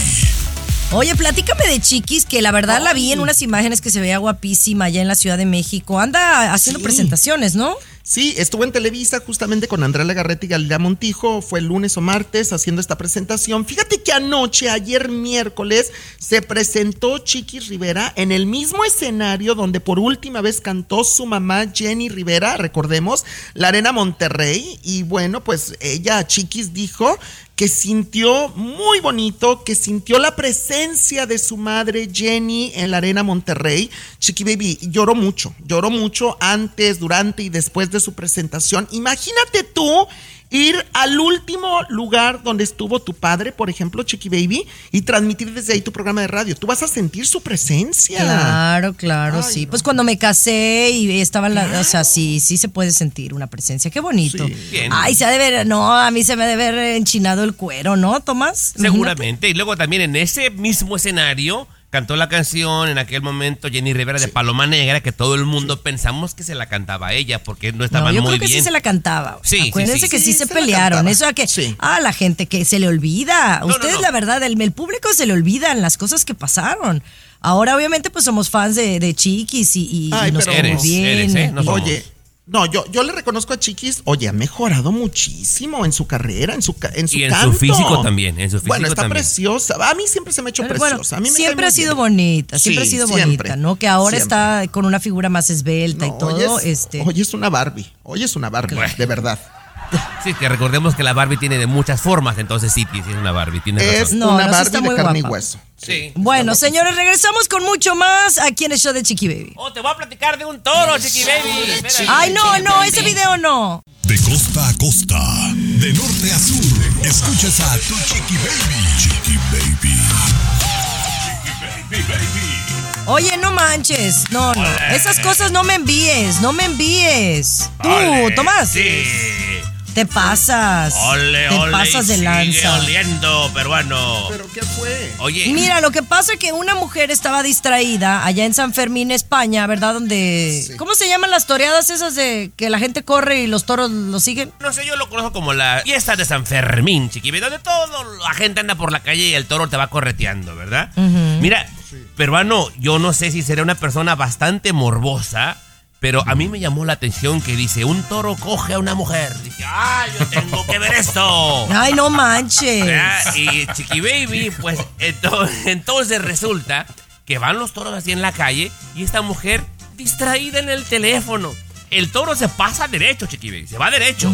Oye, platícame de Chiquis, que la verdad la vi en unas imágenes que se veía guapísima allá en la Ciudad de México. Anda haciendo Sí. presentaciones, ¿no? Sí, estuvo en Televisa justamente con Andrea Legarreta y Galilea Montijo. Fue el lunes o martes haciendo esta presentación. Fíjate que anoche, ayer miércoles, se presentó Chiquis Rivera en el mismo escenario donde por última vez cantó su mamá Jenny Rivera, recordemos, la Arena Monterrey. Y bueno, pues ella, Chiquis, dijo que sintió muy bonito, que sintió la presencia de su madre Jenny en la Arena Monterrey. Chiqui Baby lloró mucho, lloró mucho antes, durante y después de su presentación. Imagínate tú ir al último lugar donde estuvo tu padre, por ejemplo, Chiqui Baby, y transmitir desde ahí tu programa de radio. Tú vas a sentir su presencia. Claro, claro, sí. Pues cuando me casé y estaba en la. O sea, sí, sí se puede sentir una presencia. Qué bonito. Bien. Ay, se ha de ver. No, a mí se me ha de ver enchinado el cuero, ¿no, Tomás? Seguramente. Y luego también en ese mismo escenario cantó la canción en aquel momento Jenny Rivera de Paloma Negra, que todo el mundo pensamos que se la cantaba ella, porque no No, estaban yo muy creo que bien. sí se la cantaba. Sí, sí, Acuérdense sí. que sí, Sí, se, pelearon. Eso a que. Ah, la gente que se le olvida. No, no, Ustedes, no. la verdad, el, el público se le olvidan las cosas que pasaron. Ahora, obviamente, pues somos fans de, de Chiquis y, y- y Ay, nos pero- Eres, bien. eres, ¿eh? No y- somos. Oye, no, yo, yo le reconozco a Chiquis, oye, ha mejorado muchísimo en su carrera, en su, ca- en su Y en canto. su físico también, en su físico Bueno, está también. preciosa. A mí siempre se me ha hecho Pero bueno, preciosa. a mí me siempre ha sido bien. bonita, siempre Sí, ha sido siempre, bonita, ¿no? Que ahora siempre. está con una figura más esbelta y todo. Hoy es, este. hoy es una Barbie. Hoy es una Barbie, de verdad. Sí, que recordemos que la Barbie tiene de muchas formas, entonces sí, sí es una Barbie, tienes Es razón. No, una Barbie está de muy carne y hueso. Sí. Bueno, señores, regresamos con mucho más aquí en el show de Chiqui Baby. Oh, te voy a platicar de un toro, Chiqui Baby. Ay, no, no, ese video no. De costa a costa, de norte a sur, escuchas a Tu Chiqui Baby. Chiqui Baby. Oye, no manches. No, no. Esas cosas no me envíes, no me envíes. Tú, Tomás. Sí. Te pasas. Ole, te ole. pasas de sigue lanza. oliendo, peruano. ¿Pero qué fue? Oye. Mira, lo que pasa es que una mujer estaba distraída allá en San Fermín, España, ¿verdad? Donde. ¿Cómo se llaman las toreadas esas de que la gente corre y los toros lo siguen? No sé, yo lo conozco como la fiesta de San Fermín, Chiqui Baby, donde toda la gente anda por la calle y el toro te va correteando, ¿verdad? Mira, peruano, yo no sé si será una persona bastante morbosa, pero a mí me llamó la atención que dice, un toro coge a una mujer. Dije, ah, yo tengo que ver esto. Ay, no manches. ¿verdad? Y Chiqui Baby, pues ento- entonces resulta que van los toros así en la calle y esta mujer distraída en el teléfono. El toro se pasa derecho, Chiqui Baby, se va derecho,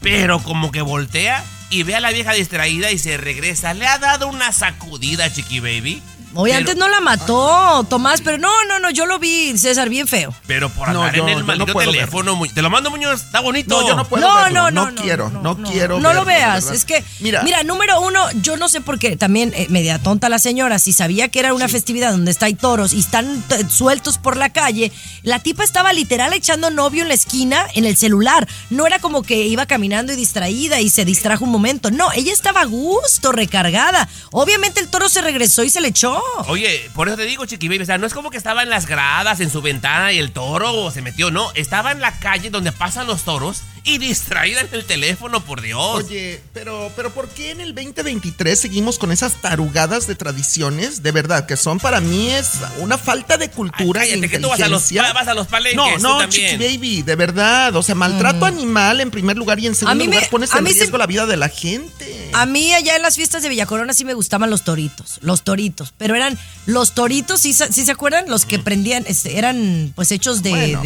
pero como que voltea y ve a la vieja distraída y se regresa. Le ha dado una sacudida, Chiqui Baby. Oye, pero- antes no la mató, Tomás, pero no, no, no, yo lo vi, César, bien feo. Pero por No, andar yo- en el maldito teléfono, te lo mando Muñoz, está bonito. No, yo no puedo No, verlo. no, No, no, no, quiero, no, quiero No lo veas, es que, Mira. mira, número uno, yo no sé por qué, también eh, media tonta la señora, si sabía que era una festividad donde está hay toros y están sueltos por la calle, la tipa estaba literal echando novio en la esquina en el celular, no era como que iba caminando y distraída y se distrajo un momento, no, ella estaba a gusto, recargada, obviamente el toro se regresó y se le echó. Oye, por eso te digo, Chiqui Baby, o sea, no es como que estaba en las gradas, en su ventana y el toro se metió, no, estaba en la calle donde pasan los toros y distraída en el teléfono, por Dios. Oye, pero, pero ¿por qué en el 2023 seguimos con esas tarugadas de tradiciones? De verdad, que son para mí es una falta de cultura Ay, y cállate, que tú vas a los- inteligencia. vas a los palenques, No, tú no. Chiqui Baby, de verdad. O sea, maltrato animal en primer lugar y en segundo mí me- lugar pones en riesgo la vida de la gente. A mí allá en las fiestas de Villa Corona sí me gustaban los toritos, los toritos, pero eran los toritos, ¿sí, se- sí se acuerdan? Los que prendían, este, eran pues hechos de, Bueno,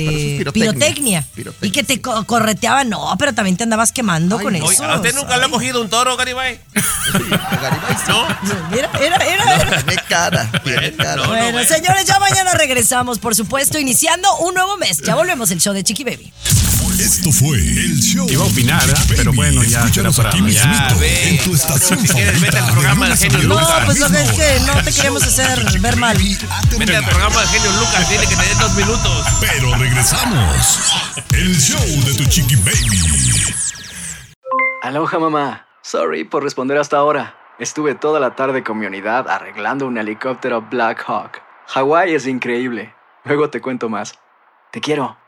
pirotecnia. pirotecnia, y que te co- correteaban no, pero también te andabas quemando con eso. ¿A usted nunca le ha cogido un toro, Garibay? ¿No? Mira, era, era, era. Tiene cara, tiene cara. Bueno, señores, ya mañana regresamos, por supuesto, iniciando un nuevo mes. Ya volvemos el show de Chiqui Baby. Esto fue el show. Iba a opinar, ¿ah? pero bueno, ya Escúchanos para aquí mismito, ve. en tu estación Si quieres, vete al favorita, programa de genio No, viernes. pues lo que es que no te queremos hacer ver mal. Vete al programa de Genio Lucas, tiene que tener dos minutos. Pero regresamos. El show de tu chiqui baby. Aloha mamá. Sorry por responder hasta ahora. Estuve toda la tarde con mi unidad arreglando un helicóptero Black Hawk. Hawái es increíble. Luego te cuento más. Te quiero.